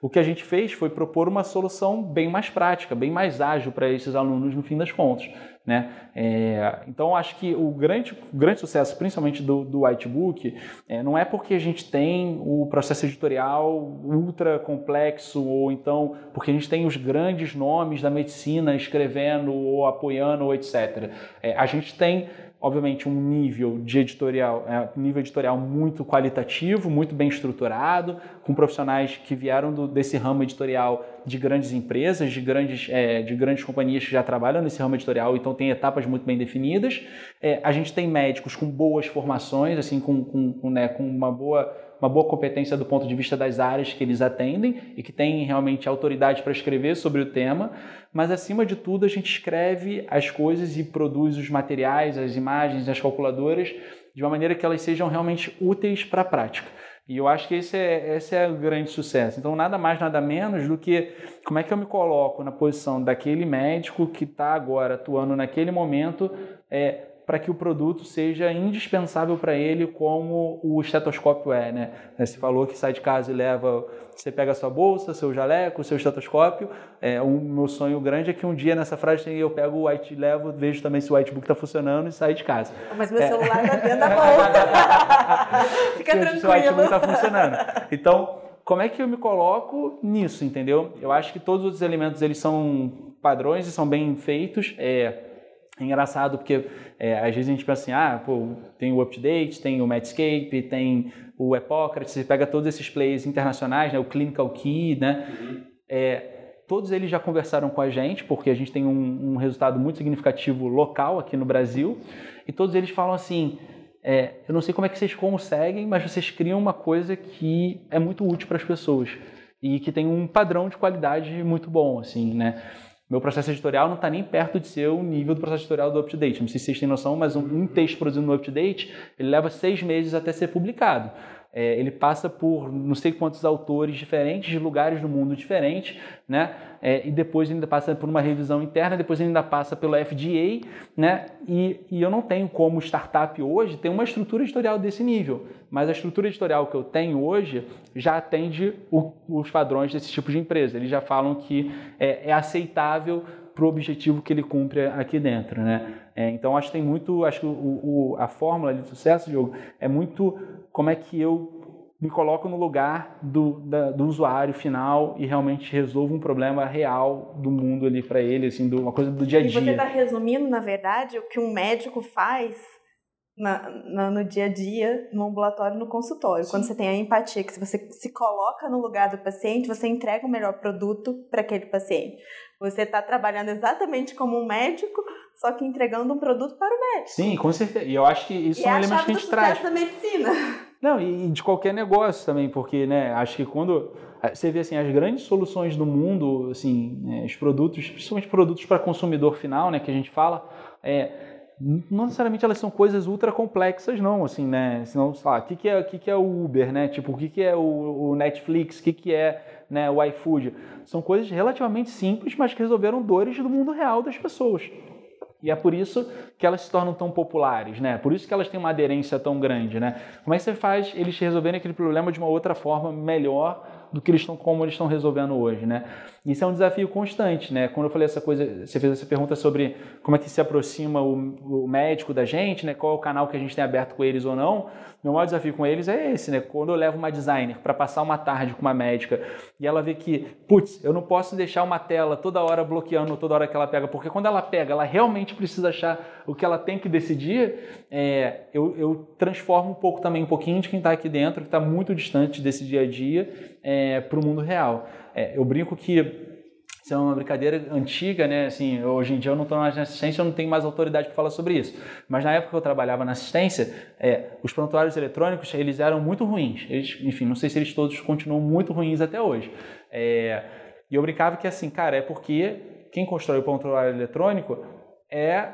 O que a gente fez foi propor uma solução bem mais prática, bem mais ágil para esses alunos no fim das contas. Né? É, então, acho que o grande, o grande sucesso, principalmente do, do Whitebook, é, não é porque a gente tem o processo editorial ultra complexo ou então porque a gente tem os grandes nomes da medicina escrevendo ou apoiando ou etc. É, a gente tem obviamente um nível de editorial, é, nível editorial muito qualitativo, muito bem estruturado, com profissionais que vieram do, desse ramo editorial de grandes empresas, de grandes, é, de grandes companhias que já trabalham nesse ramo editorial, então tem etapas muito bem definidas. É, a gente tem médicos com boas formações, assim, com, com, com, né, com uma boa uma boa competência do ponto de vista das áreas que eles atendem e que têm realmente autoridade para escrever sobre o tema, mas acima de tudo a gente escreve as coisas e produz os materiais, as imagens, as calculadoras de uma maneira que elas sejam realmente úteis para a prática. E eu acho que esse é, esse é o grande sucesso. Então, nada mais, nada menos do que como é que eu me coloco na posição daquele médico que está agora atuando naquele momento é, para que o produto seja indispensável para ele, como o estetoscópio é, né? Você falou que sai de casa e leva, você pega a sua bolsa, seu jaleco, seu estetoscópio. É, o meu sonho grande é que um dia nessa frase eu pego o white, levo, vejo também se o whitebook está funcionando e saio de casa. Mas meu é. celular está dentro da bolsa. Fica tranquilo. O whitebook está funcionando. Então, como é que eu me coloco nisso, entendeu? Eu acho que todos os elementos eles são padrões e são bem feitos. É, é engraçado porque é, às vezes a gente pensa assim, ah, pô, tem o UpToDate, tem o Medscape, tem o Epocrates, você pega todos esses players internacionais, né, o Clinical Key, né, uhum. é, todos eles já conversaram com a gente, porque a gente tem um, um, resultado muito significativo local aqui no Brasil, e todos eles falam assim, é, eu não sei como é que vocês conseguem, mas vocês criam uma coisa que é muito útil para as pessoas e que tem um padrão de qualidade muito bom, assim, né? Meu processo editorial não está nem perto de ser o nível do processo editorial do UpToDate. Não sei se vocês têm noção, mas um, texto produzido no UpToDate, ele leva seis meses até ser publicado. É, ele passa por não sei quantos autores diferentes, de lugares do mundo diferentes, né? É, e depois ainda passa por uma revisão interna, depois ainda passa pelo FDA, né? E, e, eu não tenho como startup hoje ter uma estrutura editorial desse nível, mas a estrutura editorial que eu tenho hoje já atende o, os padrões desse tipo de empresa. Eles já falam que é, é aceitável para o objetivo que ele cumpre aqui dentro, né? É, então acho que tem muito, acho que o, o, a fórmula de sucesso, Diogo, é muito como é que eu me coloco no lugar do, da, do usuário final e realmente resolvo um problema real do mundo ali para ele, assim, do, uma coisa do dia a dia. E você está resumindo, na verdade, o que um médico faz na, na, no dia a dia, no ambulatório, no consultório. Sim. Quando você tem a empatia, que se você se coloca no lugar do paciente, você entrega o melhor produto para aquele paciente. Você está trabalhando exatamente como um médico, só que entregando um produto para o médico. Sim, com certeza. E eu acho que isso e é um elemento que a gente traz. da medicina. Não, e de qualquer negócio também, porque, né, acho que quando você vê assim as grandes soluções do mundo, assim, né, os produtos, principalmente produtos para consumidor final, né, que a gente fala, é, não necessariamente elas são coisas ultra complexas, não, assim, né? Senão, sei lá, o que, que, é, que, que é o Uber, né? Tipo, o que, que é o, o Netflix, o que, que é né, o iFood? São coisas relativamente simples, mas que resolveram dores do mundo real das pessoas. E é por isso que elas se tornam tão populares, né? Por isso que elas têm uma aderência tão grande, né? Como é que você faz eles resolverem aquele problema de uma outra forma melhor do que eles estão, como eles estão resolvendo hoje, né? Isso é um desafio constante, né? Quando eu falei essa coisa, você fez essa pergunta sobre como é que se aproxima o, o médico da gente, né? Qual é o canal que a gente tem aberto com eles ou não? Meu maior desafio com eles é esse, né? Quando eu levo uma designer para passar uma tarde com uma médica e ela vê que, putz, eu não posso deixar uma tela toda hora bloqueando toda hora que ela pega, porque quando ela pega, ela realmente precisa achar o que ela tem que decidir, é, eu, eu, transformo um pouco também, um pouquinho de quem está aqui dentro, que está muito distante desse dia a dia, é, para o mundo real. É, eu brinco que isso é uma brincadeira antiga, né? Assim, hoje em dia eu não estou mais na assistência, eu não tenho mais autoridade para falar sobre isso. Mas na época que eu trabalhava na assistência, é, os prontuários eletrônicos eles eram muito ruins. Eles, enfim, não sei se eles todos continuam muito ruins até hoje. É, e eu brincava que assim, cara, é porque quem constrói o prontuário eletrônico é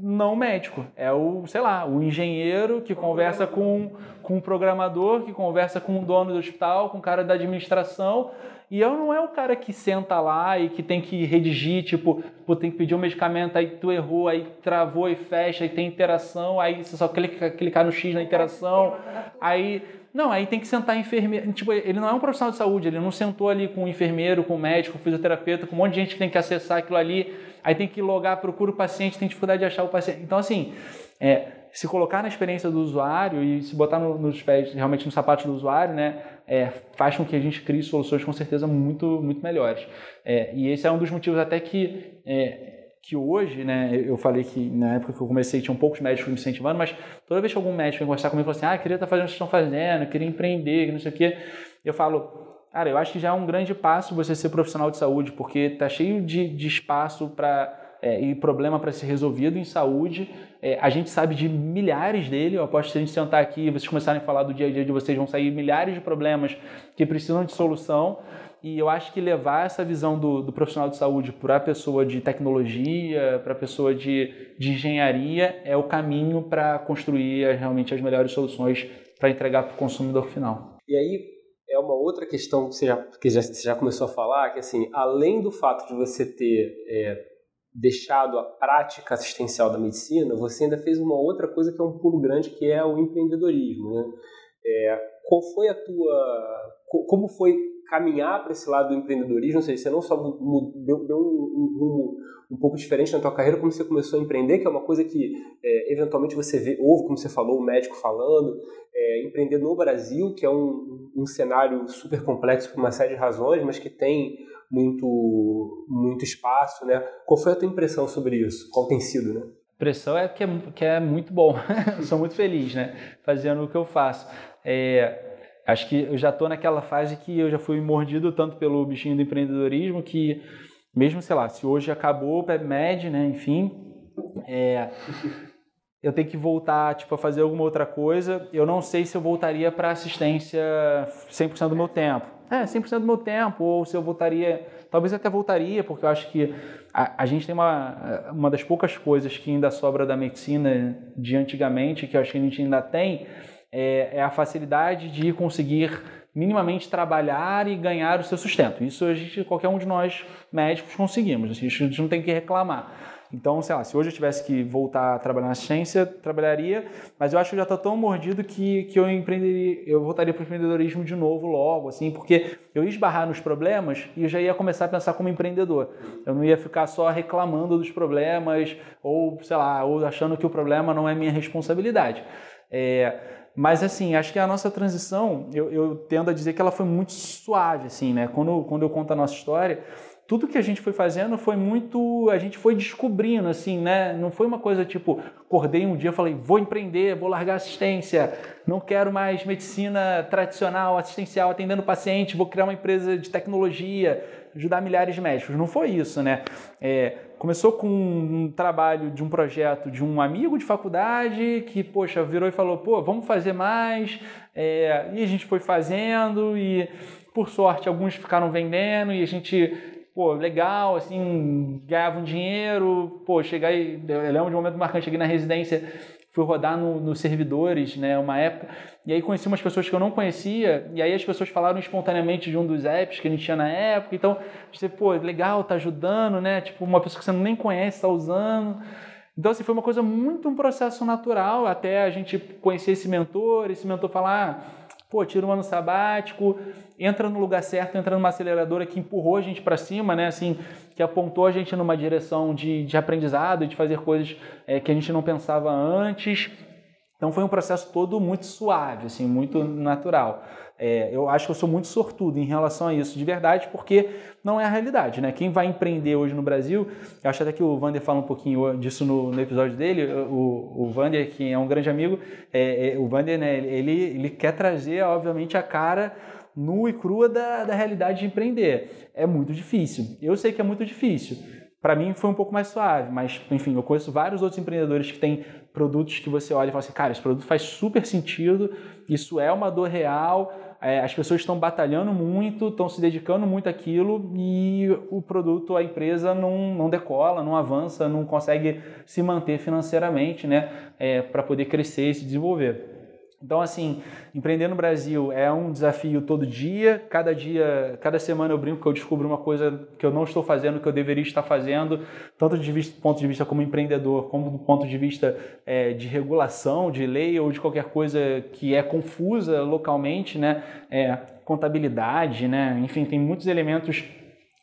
não médico, é o, sei lá, o engenheiro que conversa com, com o programador, que conversa com o dono do hospital, com o cara da administração e eu não é o cara que senta lá e que tem que redigir, tipo, pô, tem que pedir um medicamento, aí tu errou, aí travou e fecha, aí tem interação, aí você só clica, clicar no X na interação, aí. Não, aí tem que sentar enfermeiro. Tipo, ele não é um profissional de saúde, ele não sentou ali com um enfermeiro, com um médico, com um fisioterapeuta, com um monte de gente que tem que acessar aquilo ali, aí tem que logar, procura o paciente, tem dificuldade de achar o paciente. Então, assim, é, se colocar na experiência do usuário e se botar no, nos pés, realmente no sapato do usuário, né, é, faz com que a gente crie soluções com certeza muito, muito melhores. É, e esse é um dos motivos até que, é, que hoje, né, eu falei que na época que eu comecei tinha um poucos médicos me incentivando, mas toda vez que algum médico vem conversar comigo e fala assim, ah, queria estar fazendo o que estão fazendo, queria empreender, não sei o quê, eu falo, cara, eu acho que já é um grande passo você ser profissional de saúde, porque tá cheio de, de espaço para é, e problema para ser resolvido em saúde. É, a gente sabe de milhares dele. Eu aposto que se a gente sentar aqui e vocês começarem a falar do dia a dia de vocês, vão sair milhares de problemas que precisam de solução. E eu acho que levar essa visão do, do profissional de saúde para a pessoa de tecnologia, para a pessoa de, de engenharia, é o caminho para construir realmente as melhores soluções para entregar para o consumidor final. E aí, é uma outra questão que você já, que já, você já começou a falar, que assim, além do fato de você ter é, deixado a prática assistencial da medicina, você ainda fez uma outra coisa que é um pulo grande, que é o empreendedorismo. Né? É, qual foi a tua... Como foi caminhar para esse lado do empreendedorismo? Ou seja, você não só deu, deu um rumo um, um, pouco diferente na tua carreira, como você começou a empreender, que é uma coisa que é, eventualmente você vê, ouve, como você falou, o médico falando, é, empreender no Brasil, que é um, um cenário super complexo por uma série de razões, mas que tem muito, muito espaço, né? Qual foi a tua impressão sobre isso? Qual tem sido, né? Impressão é que é, que é muito bom. sou muito feliz, né? Fazendo o que eu faço. É, acho que eu já estou naquela fase que eu já fui mordido tanto pelo bichinho do empreendedorismo que, mesmo, sei lá, se hoje acabou o PebMed, né? Enfim, é, eu tenho que voltar tipo, a fazer alguma outra coisa. Eu não sei se eu voltaria para assistência 100% do meu tempo é, 100% do meu tempo, ou se eu voltaria, talvez até voltaria, porque eu acho que a, a, gente tem uma, uma das poucas coisas que ainda sobra da medicina de antigamente, que eu acho que a gente ainda tem, é, é a facilidade de conseguir minimamente trabalhar e ganhar o seu sustento. Isso a gente, qualquer um de nós médicos conseguimos, a gente não tem que reclamar. Então, sei lá, se hoje eu tivesse que voltar a trabalhar na ciência, trabalharia, mas eu acho que já estou tão mordido que, que eu empreenderia, eu voltaria para o empreendedorismo de novo logo, assim, porque eu ia esbarrar nos problemas e eu já ia começar a pensar como empreendedor. Eu não ia ficar só reclamando dos problemas ou, sei lá, ou achando que o problema não é minha responsabilidade. É, mas assim, acho que a nossa transição, eu, eu tendo a dizer que ela foi muito suave, assim, né? Quando, quando eu conto a nossa história, tudo que a gente foi fazendo foi muito. A gente foi descobrindo, assim, né? Não foi uma coisa tipo, acordei um dia falei, vou empreender, vou largar assistência, não quero mais medicina tradicional, assistencial, atendendo paciente, vou criar uma empresa de tecnologia, ajudar milhares de médicos. Não foi isso, né? É, começou com um trabalho de um projeto de um amigo de faculdade que, poxa, virou e falou, pô, vamos fazer mais. É, e a gente foi fazendo e, por sorte, alguns ficaram vendendo e a gente pô, legal, assim, ganhava um dinheiro, pô, cheguei, eu lembro de um momento marcante, cheguei na residência, fui rodar no, nos servidores, né, uma época, e aí conheci umas pessoas que eu não conhecia, e aí as pessoas falaram espontaneamente de um dos apps que a gente tinha na época, então, você, pô, legal, tá ajudando, né, tipo, uma pessoa que você nem conhece tá usando, então, assim, foi uma coisa muito um processo natural, até a gente conhecer esse mentor, esse mentor falar, ah, pô, tira um ano sabático, entra no lugar certo, entra numa aceleradora que empurrou a gente para cima, né? Assim, que apontou a gente numa direção de, de aprendizado, de fazer coisas é, que a gente não pensava antes. Então foi um processo todo muito suave, assim, muito natural. É, eu acho que eu sou muito sortudo em relação a isso, de verdade, porque não é a realidade, né? Quem vai empreender hoje no Brasil, eu acho até que o Vander fala um pouquinho disso no, no episódio dele, o, o Vander, que é um grande amigo, é, é, o Vander, né, ele, ele quer trazer, obviamente, a cara nua e crua da, da realidade de empreender. É muito difícil. Eu sei que é muito difícil. Para mim foi um pouco mais suave, mas enfim, eu conheço vários outros empreendedores que têm produtos que você olha e fala assim, cara, esse produto faz super sentido, isso é uma dor real, é, as pessoas estão batalhando muito, estão se dedicando muito àquilo e o produto, a empresa não, não decola, não avança, não consegue se manter financeiramente né, é, para poder crescer e se desenvolver. Então, assim, empreender no Brasil é um desafio todo dia. Cada dia, cada semana eu brinco que eu descubro uma coisa que eu não estou fazendo, que eu deveria estar fazendo, tanto de vista, ponto de vista como empreendedor, como do ponto de vista é, de regulação, de lei ou de qualquer coisa que é confusa localmente, né? É, contabilidade, né? Enfim, tem muitos elementos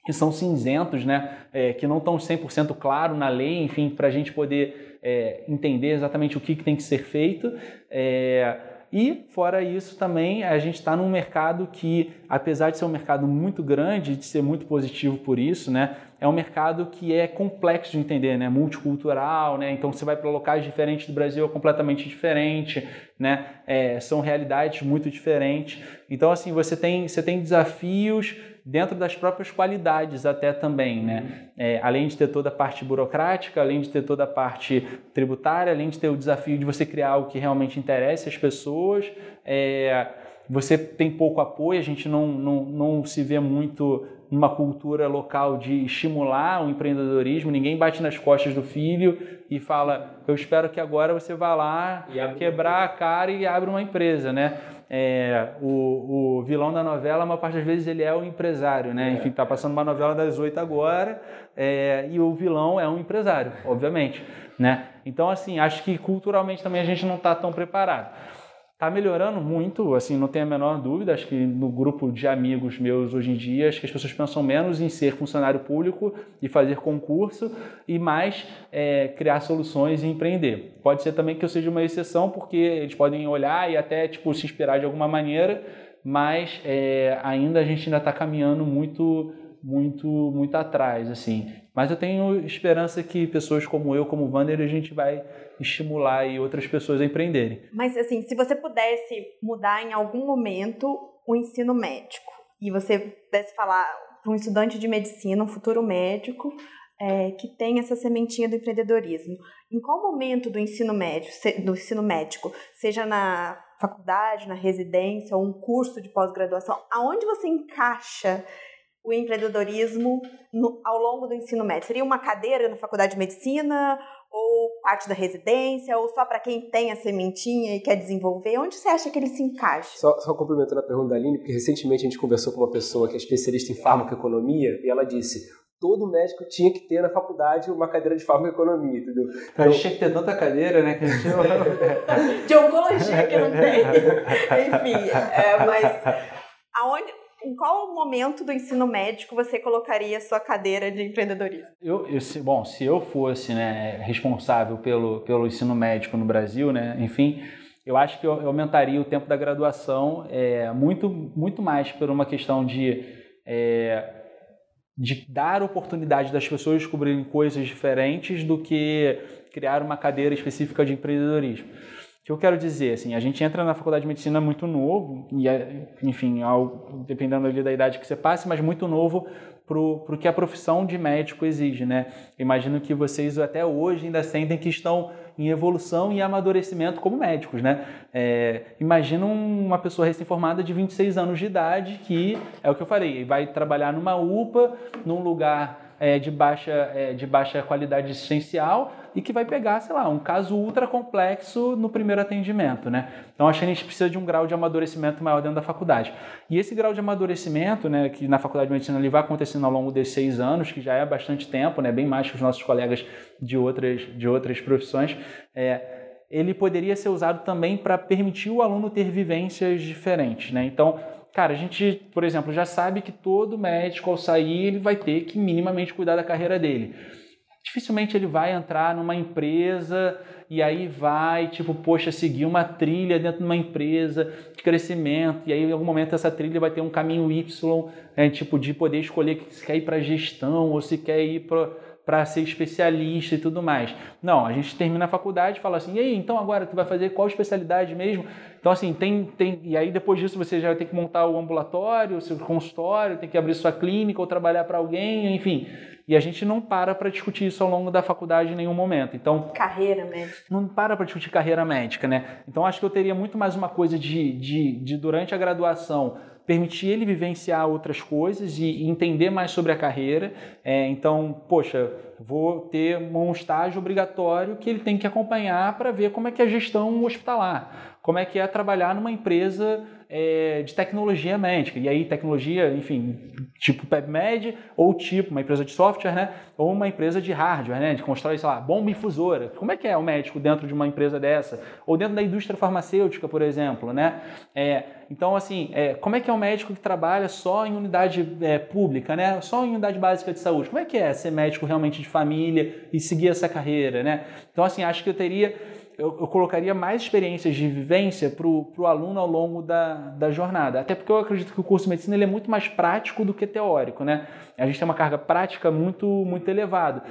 que são cinzentos, né? É, que não estão 100% claro na lei, enfim, para a gente poder é, entender exatamente o que, que, tem que ser feito. É, e, fora isso, também a gente está num mercado que, apesar de ser um mercado muito grande, de ser muito positivo por isso, né, é um mercado que é complexo de entender, né, multicultural, né, então você vai para locais diferentes do Brasil, é completamente diferente, né, é, são realidades muito diferentes. Então, assim, você tem, você tem desafios dentro das próprias qualidades até também, né? É, além de ter toda a parte burocrática, além de ter toda a parte tributária, além de ter o desafio de você criar algo que realmente interesse as pessoas, é, você tem pouco apoio, a gente não, não, não se vê muito numa cultura local de estimular o empreendedorismo, ninguém bate nas costas do filho e fala, eu espero que agora você vá lá quebrar a cara e abra uma empresa, né? É, o, o, vilão da novela, uma parte das vezes ele é o empresário, né? É. Enfim, tá passando uma novela das oito agora é, e o vilão é um empresário, obviamente, né? Então, assim, acho que culturalmente também a gente não está tão preparado. Está melhorando muito, assim, não tenho a menor dúvida. Acho que no grupo de amigos meus hoje em dia, acho que as pessoas pensam menos em ser funcionário público e fazer concurso e mais é, criar soluções e empreender. Pode ser também que eu seja uma exceção, porque eles podem olhar e até tipo, se inspirar de alguma maneira, mas é, ainda a gente ainda está caminhando muito, muito, muito atrás, assim. Mas eu tenho esperança que pessoas como eu, como o Vander, a gente vai estimular e outras pessoas a empreenderem. Mas assim, se você pudesse mudar em algum momento o ensino médico e você pudesse falar para um estudante de medicina, um futuro médico, é, que tem essa sementinha do empreendedorismo, em qual momento do ensino médio, do ensino médico, seja na faculdade, na residência ou um curso de pós-graduação, aonde você encaixa o empreendedorismo no, ao longo do ensino médio? Seria uma cadeira na faculdade de medicina ou parte da residência, ou só para quem tem a sementinha e quer desenvolver? Onde você acha que ele se encaixa? Só, só complementando a pergunta da Aline, porque recentemente a gente conversou com uma pessoa que é especialista em farmacoeconomia e ela disse todo médico tinha que ter na faculdade uma cadeira de farmacoeconomia, entendeu? Então, a gente tinha que ter tanta cadeira, né? Que a gente... de oncologia que não tem. Enfim, é, mas aonde em qual momento do ensino médico você colocaria a sua cadeira de empreendedorismo? Eu, eu, bom, se eu fosse né, responsável pelo, pelo ensino médico no Brasil, né, enfim, eu acho que eu aumentaria o tempo da graduação é, muito, muito mais por uma questão de é, de dar oportunidade das pessoas descobrirem coisas diferentes do que criar uma cadeira específica de empreendedorismo. O que eu quero dizer, assim, a gente entra na faculdade de medicina muito novo, e é, enfim, ao, dependendo ali da idade que você passe, mas muito novo para o que a profissão de médico exige, né? Imagino que vocês até hoje ainda sentem que estão em evolução e amadurecimento como médicos, né? É, imagina uma pessoa recém-formada de 26 anos de idade que, é o que eu falei, vai trabalhar numa UPA, num lugar é, de, baixa, é, de baixa qualidade assistencial e que vai pegar, sei lá, um caso ultra complexo no primeiro atendimento, né? Então acho que a gente precisa de um grau de amadurecimento maior dentro da faculdade. E esse grau de amadurecimento, né, que na faculdade de medicina ele vai acontecendo ao longo desses seis anos, que já é bastante tempo, né, bem mais que os nossos colegas de outras, de outras profissões, é, ele poderia ser usado também para permitir o aluno ter vivências diferentes, né? Então Cara, a gente, por exemplo, já sabe que todo médico ao sair ele vai ter que minimamente cuidar da carreira dele. Dificilmente ele vai entrar numa empresa e aí vai, tipo, poxa, seguir uma trilha dentro de uma empresa de crescimento, e aí em algum momento essa trilha vai ter um caminho Y, né, tipo, de poder escolher se quer ir para gestão ou se quer ir para para ser especialista e tudo mais. Não, a gente termina a faculdade e fala assim, e aí, então agora tu vai fazer qual especialidade mesmo? Então assim, tem, tem e aí depois disso você já tem que montar o ambulatório, o seu consultório, tem que abrir sua clínica ou trabalhar para alguém, enfim. E a gente não para para discutir isso ao longo da faculdade em nenhum momento. Então, carreira médica. Não para para discutir carreira médica, né? Então acho que eu teria muito mais uma coisa de, de, de durante a graduação permitir ele vivenciar outras coisas e entender mais sobre a carreira. É, então, poxa, vou ter um estágio obrigatório que ele tem que acompanhar para ver como é que é a gestão hospitalar, como é que é trabalhar numa empresa é, de tecnologia médica. E aí, tecnologia, enfim, tipo PebMed, ou tipo uma empresa de software, né? Ou uma empresa de hardware, né? De constrói, sei lá, bomba infusora. Como é que é o médico dentro de uma empresa dessa? Ou dentro da indústria farmacêutica, por exemplo, né? É, então, assim, é, como é que é o médico que trabalha só em unidade é, pública, né? Só em unidade básica de saúde? Como é que é ser médico realmente de família e seguir essa carreira, né? Então, assim, acho que eu teria eu, eu, colocaria mais experiências de vivência para o aluno ao longo da, da jornada. Até porque eu acredito que o curso de medicina ele é muito mais prático do que teórico, né? A gente tem uma carga prática muito, muito elevada.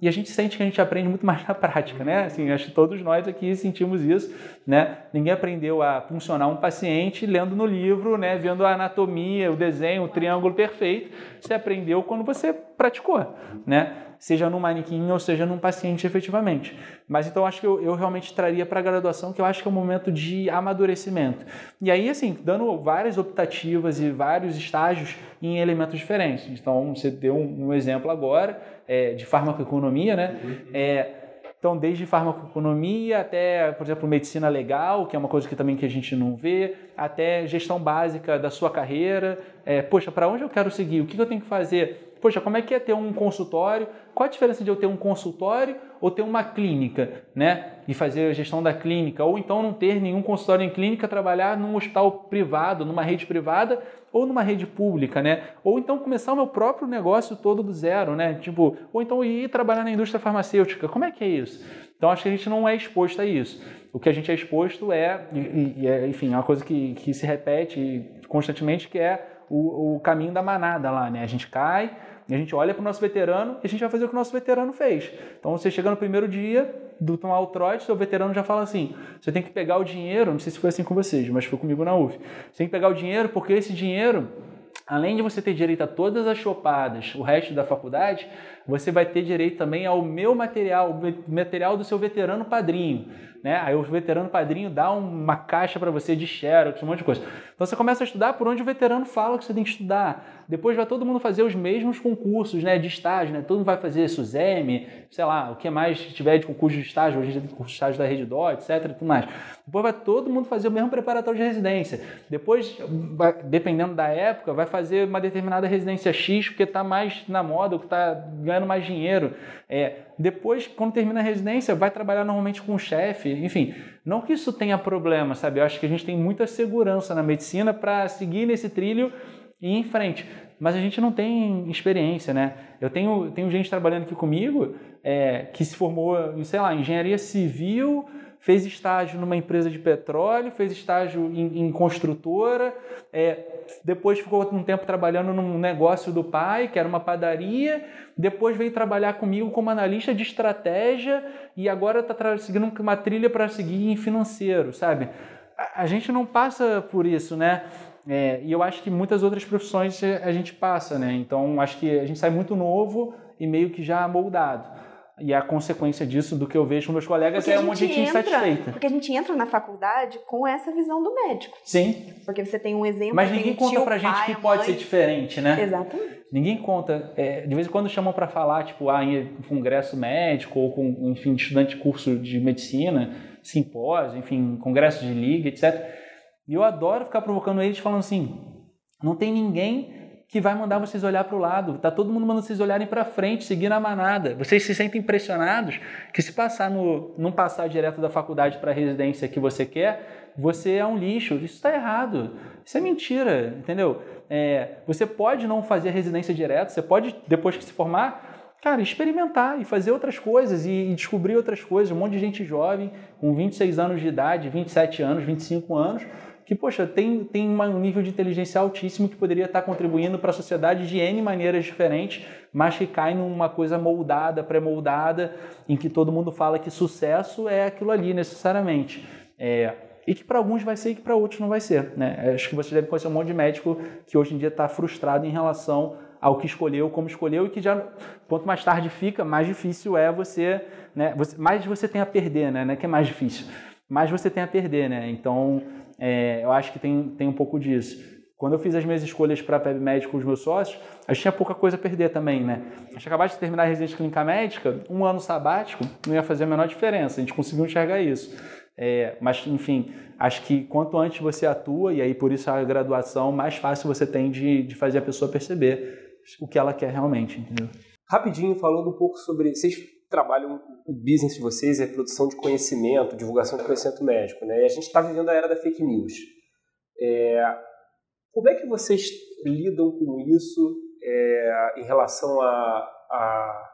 E a gente sente que a gente aprende muito mais na prática, né? Assim, acho que todos nós aqui sentimos isso, né? Ninguém aprendeu a funcionar um paciente lendo no livro, né? Vendo a anatomia, o desenho, o triângulo perfeito. Você aprendeu quando você praticou, né? seja num manequim ou seja num paciente efetivamente. Mas então acho que eu, eu realmente traria para a graduação, que eu acho que é um momento de amadurecimento. E aí, assim, dando várias optativas e vários estágios em elementos diferentes. Então, você deu um, um exemplo agora é, de farmacoeconomia, né? É, então, desde farmacoeconomia até, por exemplo, medicina legal, que é uma coisa que também que a gente não vê, até gestão básica da sua carreira. É, poxa, para onde eu quero seguir? O que eu tenho que fazer Poxa, como é que é ter um consultório? Qual a diferença de eu ter um consultório ou ter uma clínica, né? E fazer a gestão da clínica, ou então não ter nenhum consultório em clínica, trabalhar num hospital privado, numa rede privada ou numa rede pública, né? Ou então começar o meu próprio negócio todo do zero, né? Tipo, ou então ir trabalhar na indústria farmacêutica. Como é que é isso? Então acho que a gente não é exposto a isso. O que a gente é exposto é, e, e é enfim, é uma coisa que, que se repete constantemente, que é o, o caminho da manada lá, né? A gente cai, a gente olha para o nosso veterano e a gente vai fazer o que o nosso veterano fez. Então você chega no primeiro dia do tomar o trote, seu veterano já fala assim: você tem que pegar o dinheiro, não sei se foi assim com vocês, mas foi comigo na UF. Você tem que pegar o dinheiro porque esse dinheiro, além de você ter direito a todas as chopadas, o resto da faculdade, você vai ter direito também ao meu material, o material do seu veterano padrinho né? Aí o veterano padrinho dá uma caixa para você de xerox, um monte de coisa. Então você começa a estudar por onde o veterano fala que você tem que estudar. Depois vai todo mundo fazer os mesmos concursos, né, de estágio, né? Todo mundo vai fazer SUSEM, sei lá, o que mais tiver de concurso de estágio, hoje tem concurso de estágio da Rede Dó, etc, tudo mais. Depois vai todo mundo fazer o mesmo preparatório de residência. Depois, dependendo da época, vai fazer uma determinada residência X porque está mais na moda, ou que está ganhando mais dinheiro. É, depois, quando termina a residência, vai trabalhar normalmente com o chefe, enfim. Não que isso tenha problema, sabe? Eu acho que a gente tem muita segurança na medicina para seguir nesse trilho e ir em frente. Mas a gente não tem experiência, né? Eu tenho, tenho gente trabalhando aqui comigo é, que se formou em, sei lá, engenharia civil, fez estágio numa empresa de petróleo, fez estágio em, em construtora, é, depois ficou um tempo trabalhando num negócio do pai, que era uma padaria, depois veio trabalhar comigo como analista de estratégia e agora está seguindo uma trilha para seguir em financeiro, sabe? A, a gente não passa por isso, né? É, e eu acho que muitas outras profissões a gente passa, né? Então acho que a gente sai muito novo e meio que já moldado. E a consequência disso, do que eu vejo com meus colegas, porque é um monte de gente insatisfeita. Porque a gente entra na faculdade com essa visão do médico. Sim. Porque você tem um exemplo. Mas ninguém conta tio, pra gente pai, que pode mãe. ser diferente, né? Exatamente. Ninguém conta. É, de vez em quando chamam para falar, tipo, ah, em congresso médico ou com, enfim, estudante de curso de medicina, simpósio, enfim, congresso de liga, etc. E eu adoro ficar provocando eles falando assim: não tem ninguém que vai mandar vocês olhar para o lado. Tá todo mundo mandando vocês olharem para frente, seguir na manada. Vocês se sentem impressionados que se passar no, não passar direto da faculdade para a residência que você quer, você é um lixo. Isso está errado. Isso é mentira, entendeu? É, você pode não fazer residência direto. Você pode depois que se formar, cara, experimentar e fazer outras coisas e descobrir outras coisas. Um monte de gente jovem com 26 anos de idade, 27 anos, 25 anos que, poxa, tem, tem um nível de inteligência altíssimo que poderia estar contribuindo para a sociedade de N maneiras diferentes, mas que cai numa coisa moldada, pré-moldada, em que todo mundo fala que sucesso é aquilo ali, necessariamente. É, e que para alguns vai ser e que para outros não vai ser. Né? Acho que você deve conhecer um monte de médico que hoje em dia está frustrado em relação ao que escolheu, como escolheu, e que já, quanto mais tarde fica, mais difícil é você, né? Você, mais você tem a perder, né? É que é mais difícil, mais você tem a perder, né? Então, é, eu acho que tem, tem um pouco disso. Quando eu fiz as minhas escolhas para a PebMed com os meus sócios, a gente tinha pouca coisa a perder também, né? A gente acabou de terminar a residência clínica médica, um ano sabático não ia fazer a menor diferença, a gente conseguiu enxergar isso. É, mas, enfim, acho que quanto antes você atua, e aí por isso a graduação, mais fácil você tem de, de fazer a pessoa perceber o que ela quer realmente, entendeu? Rapidinho, falando um pouco sobre. Vocês trabalham, o business de vocês é produção de conhecimento, divulgação de conhecimento médico, né? E a gente está vivendo a era da fake news. É, como é que vocês lidam com isso é, em relação a, a,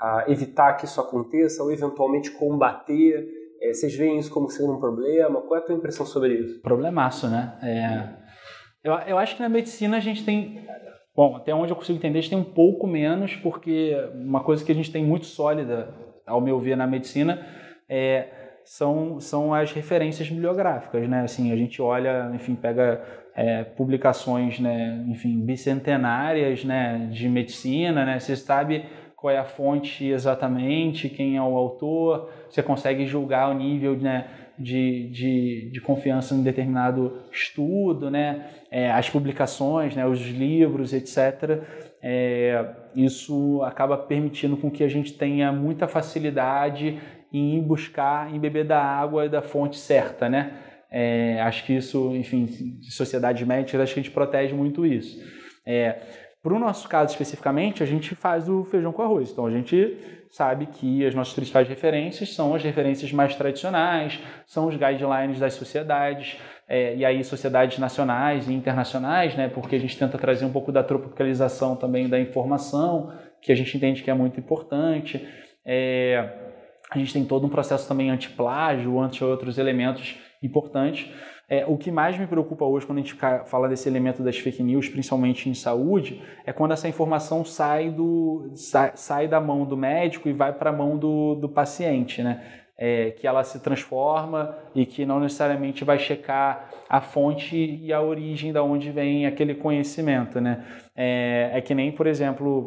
a, evitar que isso aconteça ou eventualmente combater? É, vocês veem isso como sendo um problema? Qual é a tua impressão sobre isso? Problemaço, né? É, eu, eu acho que na medicina a gente tem Bom, até onde eu consigo entender, a gente tem um pouco menos, porque uma coisa que a gente tem muito sólida, ao meu ver, na medicina, é, são, são as referências bibliográficas, né? Assim, a gente olha, enfim, pega é, publicações, né, enfim, bicentenárias, né, de medicina, né? Você sabe qual é a fonte exatamente, quem é o autor, você consegue julgar o nível, né, de, de, de confiança em determinado estudo, né? É, as publicações, né? os livros, etc. É, isso acaba permitindo com que a gente tenha muita facilidade em buscar, em beber da água da fonte certa, né? É, acho que isso, enfim, sociedade médica, acho que a gente protege muito isso. É, para o nosso caso especificamente, a gente faz o feijão com arroz. Então a gente sabe que as nossas principais referências são as referências mais tradicionais, são os guidelines das sociedades, é, e aí sociedades nacionais e internacionais, né, porque a gente tenta trazer um pouco da tropicalização também da informação, que a gente entende que é muito importante. É, a gente tem todo um processo também anti-plágio, anti outros elementos importantes. É, o que mais me preocupa hoje quando a gente fala desse elemento das fake news, principalmente em saúde, é quando essa informação sai, do, sai, sai da mão do médico e vai para a mão do, do paciente, né? É, que ela se transforma e que não necessariamente vai checar a fonte e a origem da onde vem aquele conhecimento, né? É, é, que nem, por exemplo,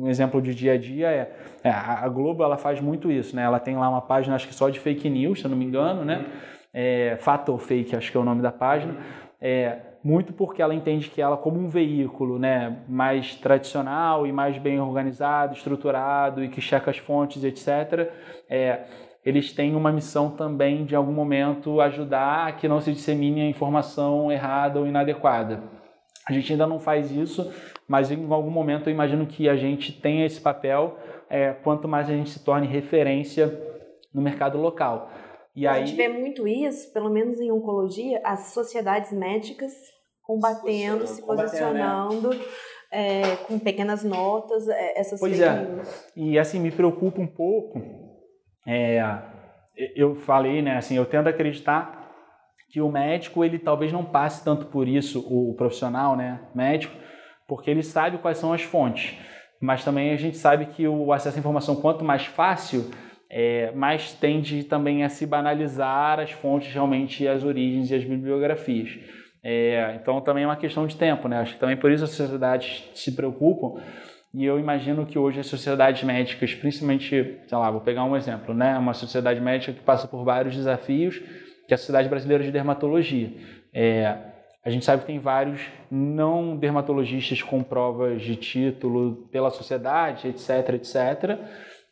um exemplo de dia a dia é, é, a Globo ela faz muito isso, né? Ela tem lá uma página acho que só de fake news, se eu não me engano, né? é, Fato ou Fake, acho que é o nome da página, é, muito porque ela entende que ela, como um veículo né, mais tradicional e mais bem organizado, estruturado e que checa as fontes, etc., é, eles têm uma missão também de, em algum momento, ajudar a que não se dissemine a informação errada ou inadequada. A gente ainda não faz isso, mas em algum momento eu imagino que a gente tenha esse papel, é, quanto mais a gente se torne referência no mercado local. E a aí... gente vê muito isso, pelo menos em oncologia, as sociedades médicas combatendo, se, posicionando. Né? É, com pequenas notas, é, essas pois fake é. E assim, me preocupa um pouco. É, eu falei, né, assim, eu tendo a acreditar que o médico, ele talvez não passe tanto por isso, o profissional, né, médico, porque ele sabe quais são as fontes. Mas também a gente sabe que o acesso à informação, quanto mais fácil, é, mais tende também a se banalizar as fontes realmente, as origens e as bibliografias. É, então também é uma questão de tempo, né? Acho que também por isso as sociedades se preocupam. E eu imagino que hoje as sociedades médicas, principalmente, sei lá, vou pegar um exemplo, né? Uma sociedade médica que passa por vários desafios, que é a Sociedade Brasileira de Dermatologia. É, a gente sabe que tem vários não dermatologistas com provas de título pela sociedade, etc, etc,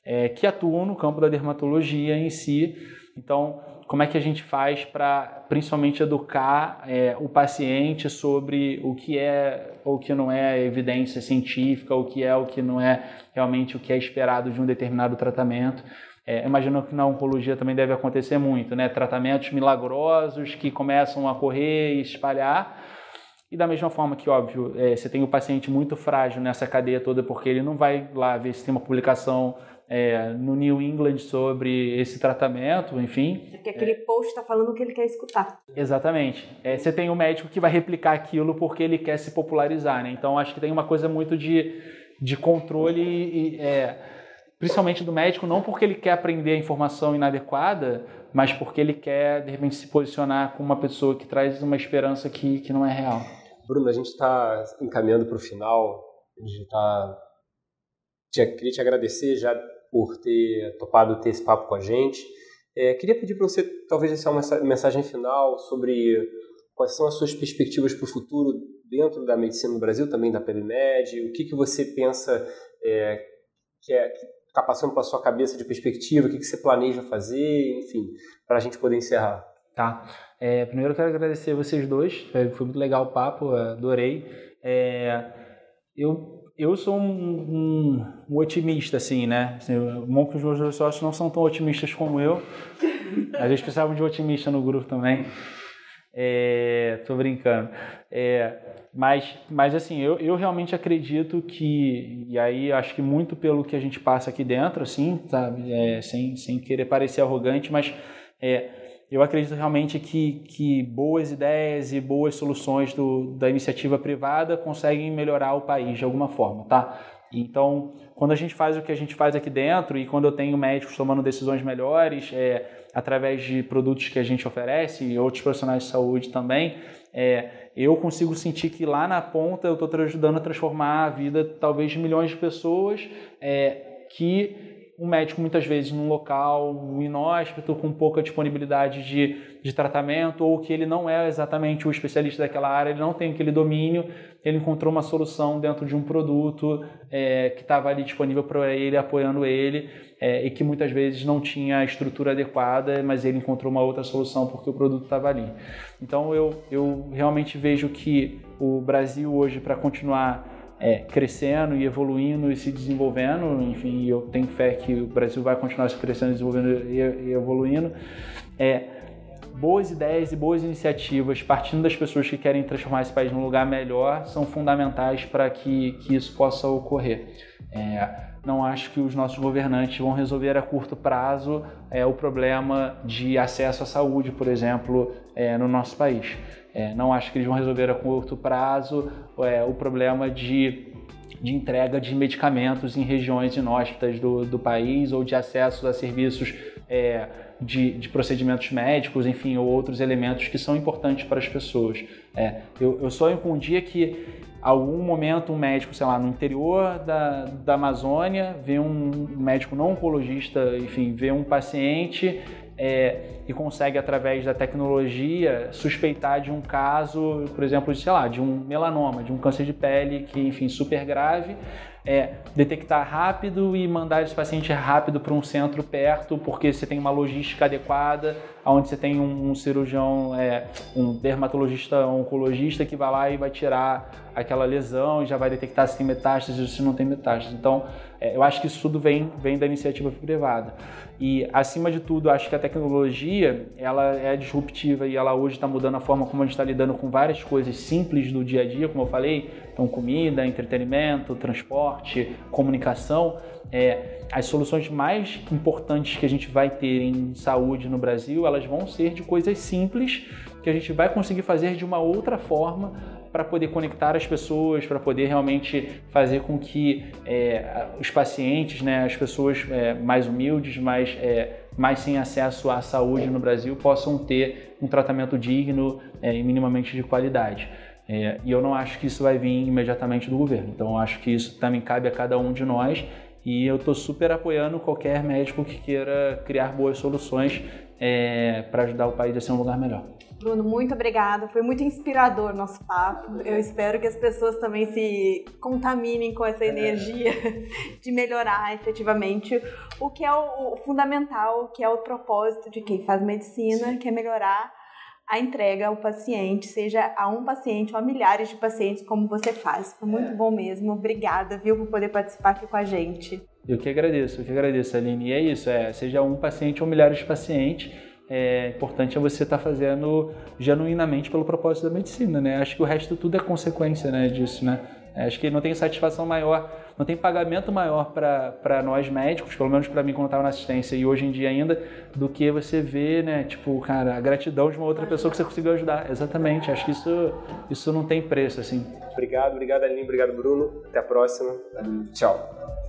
é, que atuam no campo da dermatologia em si. Então, como é que a gente faz para principalmente educar é, o paciente sobre o que é ou que não é evidência científica, o que é o que não é realmente o que é esperado de um determinado tratamento. É, imagino que na oncologia também deve acontecer muito, né? Tratamentos milagrosos que começam a correr e espalhar. E da mesma forma que, óbvio, é, você tem o paciente muito frágil nessa cadeia toda, porque ele não vai lá ver se tem uma publicação é, no New England sobre esse tratamento, enfim. Porque aquele é, post está falando o que ele quer escutar. Exatamente. É, você tem o um médico que vai replicar aquilo porque ele quer se popularizar, né? Então acho que tem uma coisa muito de, de controle e, é, principalmente do médico, não porque ele quer aprender a informação inadequada, mas porque ele quer de repente se posicionar com uma pessoa que traz uma esperança que, que não é real. Bruno, a gente está encaminhando para o final. A gente está queria te agradecer já por ter topado ter esse papo com a gente. É, queria pedir para você talvez deixar uma mensagem final sobre quais são as suas perspectivas para o futuro dentro da medicina no Brasil, também da PebMed, o que, que você pensa é, que é, está passando pela sua cabeça de perspectiva, o que, que você planeja fazer, enfim, para a gente poder encerrar. Tá. É, primeiro eu quero agradecer vocês dois, foi muito legal o papo, adorei. É, eu eu sou um, um, um, otimista, assim, né? Assim, bom que os meus sócios não são tão otimistas como eu. A gente precisava de um otimista no grupo também. É, tô brincando. É, mas, mas assim, eu, eu realmente acredito que, e aí acho que muito pelo que a gente passa aqui dentro, assim, sabe? É, sem, sem querer parecer arrogante, mas é, eu acredito realmente que, que boas ideias e boas soluções do, da iniciativa privada conseguem melhorar o país de alguma forma, tá? Então, quando a gente faz o que a gente faz aqui dentro e quando eu tenho médicos tomando decisões melhores, é, através de produtos que a gente oferece e outros profissionais de saúde também, é, eu consigo sentir que lá na ponta eu estou ajudando a transformar a vida talvez de milhões de pessoas é, que um médico muitas vezes num local inóspito, com pouca disponibilidade de, de tratamento, ou que ele não é exatamente o especialista daquela área, ele não tem aquele domínio, ele encontrou uma solução dentro de um produto é, que estava ali disponível para ele, apoiando ele, é, e que muitas vezes não tinha a estrutura adequada, mas ele encontrou uma outra solução porque o produto estava ali. Então eu, eu realmente vejo que o Brasil hoje, para continuar é, crescendo e evoluindo e se desenvolvendo. Enfim, eu tenho fé que o Brasil vai continuar se crescendo, desenvolvendo e, evoluindo. É, boas ideias e boas iniciativas, partindo das pessoas que querem transformar esse país num lugar melhor, são fundamentais para que, que isso possa ocorrer. É, não acho que os nossos governantes vão resolver a curto prazo é, o problema de acesso à saúde, por exemplo, é, no nosso país. É, não acho que eles vão resolver a curto prazo é, o problema de, de entrega de medicamentos em regiões inóspitas do, do país ou de acesso a serviços é, de, de, procedimentos médicos, enfim, ou outros elementos que são importantes para as pessoas. É, eu, eu sonho com um dia que algum momento um médico, sei lá, no interior da, da Amazônia, vê um médico não oncologista, enfim, vê um paciente é, e consegue, através da tecnologia, suspeitar de um caso, por exemplo, de, sei lá, de um melanoma, de um câncer de pele que, enfim, super grave, é, detectar rápido e mandar esse paciente rápido para um centro perto, porque você tem uma logística adequada, onde você tem um, um cirurgião, é, um dermatologista oncologista que vai lá e vai tirar aquela lesão e já vai detectar se tem metástase ou se não tem metástase. Então, é, eu acho que isso tudo vem, vem da iniciativa privada. E, acima de tudo, acho que a tecnologia ela é disruptiva e ela hoje está mudando a forma como a gente está lidando com várias coisas simples do dia a dia, como eu falei, então comida, entretenimento, transporte, comunicação, é, as soluções mais importantes que a gente vai ter em saúde no Brasil, elas vão ser de coisas simples que a gente vai conseguir fazer de uma outra forma para poder conectar as pessoas, para poder realmente fazer com que é, os pacientes, né, as pessoas é, mais humildes, mais, é, mais sem acesso à saúde no Brasil, possam ter um tratamento digno é, e minimamente de qualidade. É, e eu não acho que isso vai vir imediatamente do governo. Então, eu acho que isso também cabe a cada um de nós e eu estou super apoiando qualquer médico que queira criar boas soluções é, para ajudar o país a ser um lugar melhor. Bruno, muito obrigada. Foi muito inspirador nosso papo. Eu espero que as pessoas também se contaminem com essa energia de melhorar efetivamente o que é o fundamental, que é o propósito de quem faz medicina, que é melhorar a entrega ao paciente, seja a um paciente ou a milhares de pacientes, como você faz. Foi muito bom mesmo. Obrigada, viu, por poder participar aqui com a gente. Eu que agradeço, eu que agradeço, Aline. E é isso, é, seja um paciente ou milhares de pacientes, é importante é você estar tá fazendo genuinamente pelo propósito da medicina, né? Acho que o resto tudo é consequência, né, disso, né? É, acho que não tem satisfação maior, não tem pagamento maior para nós médicos, pelo menos para mim quando estava na assistência e hoje em dia ainda, do que você ver, né, tipo, cara, a gratidão de uma outra pessoa que você conseguiu ajudar. Exatamente, acho que isso, isso não tem preço, assim. Obrigado, obrigado Aline, obrigado Bruno. Até a próxima. Tchau.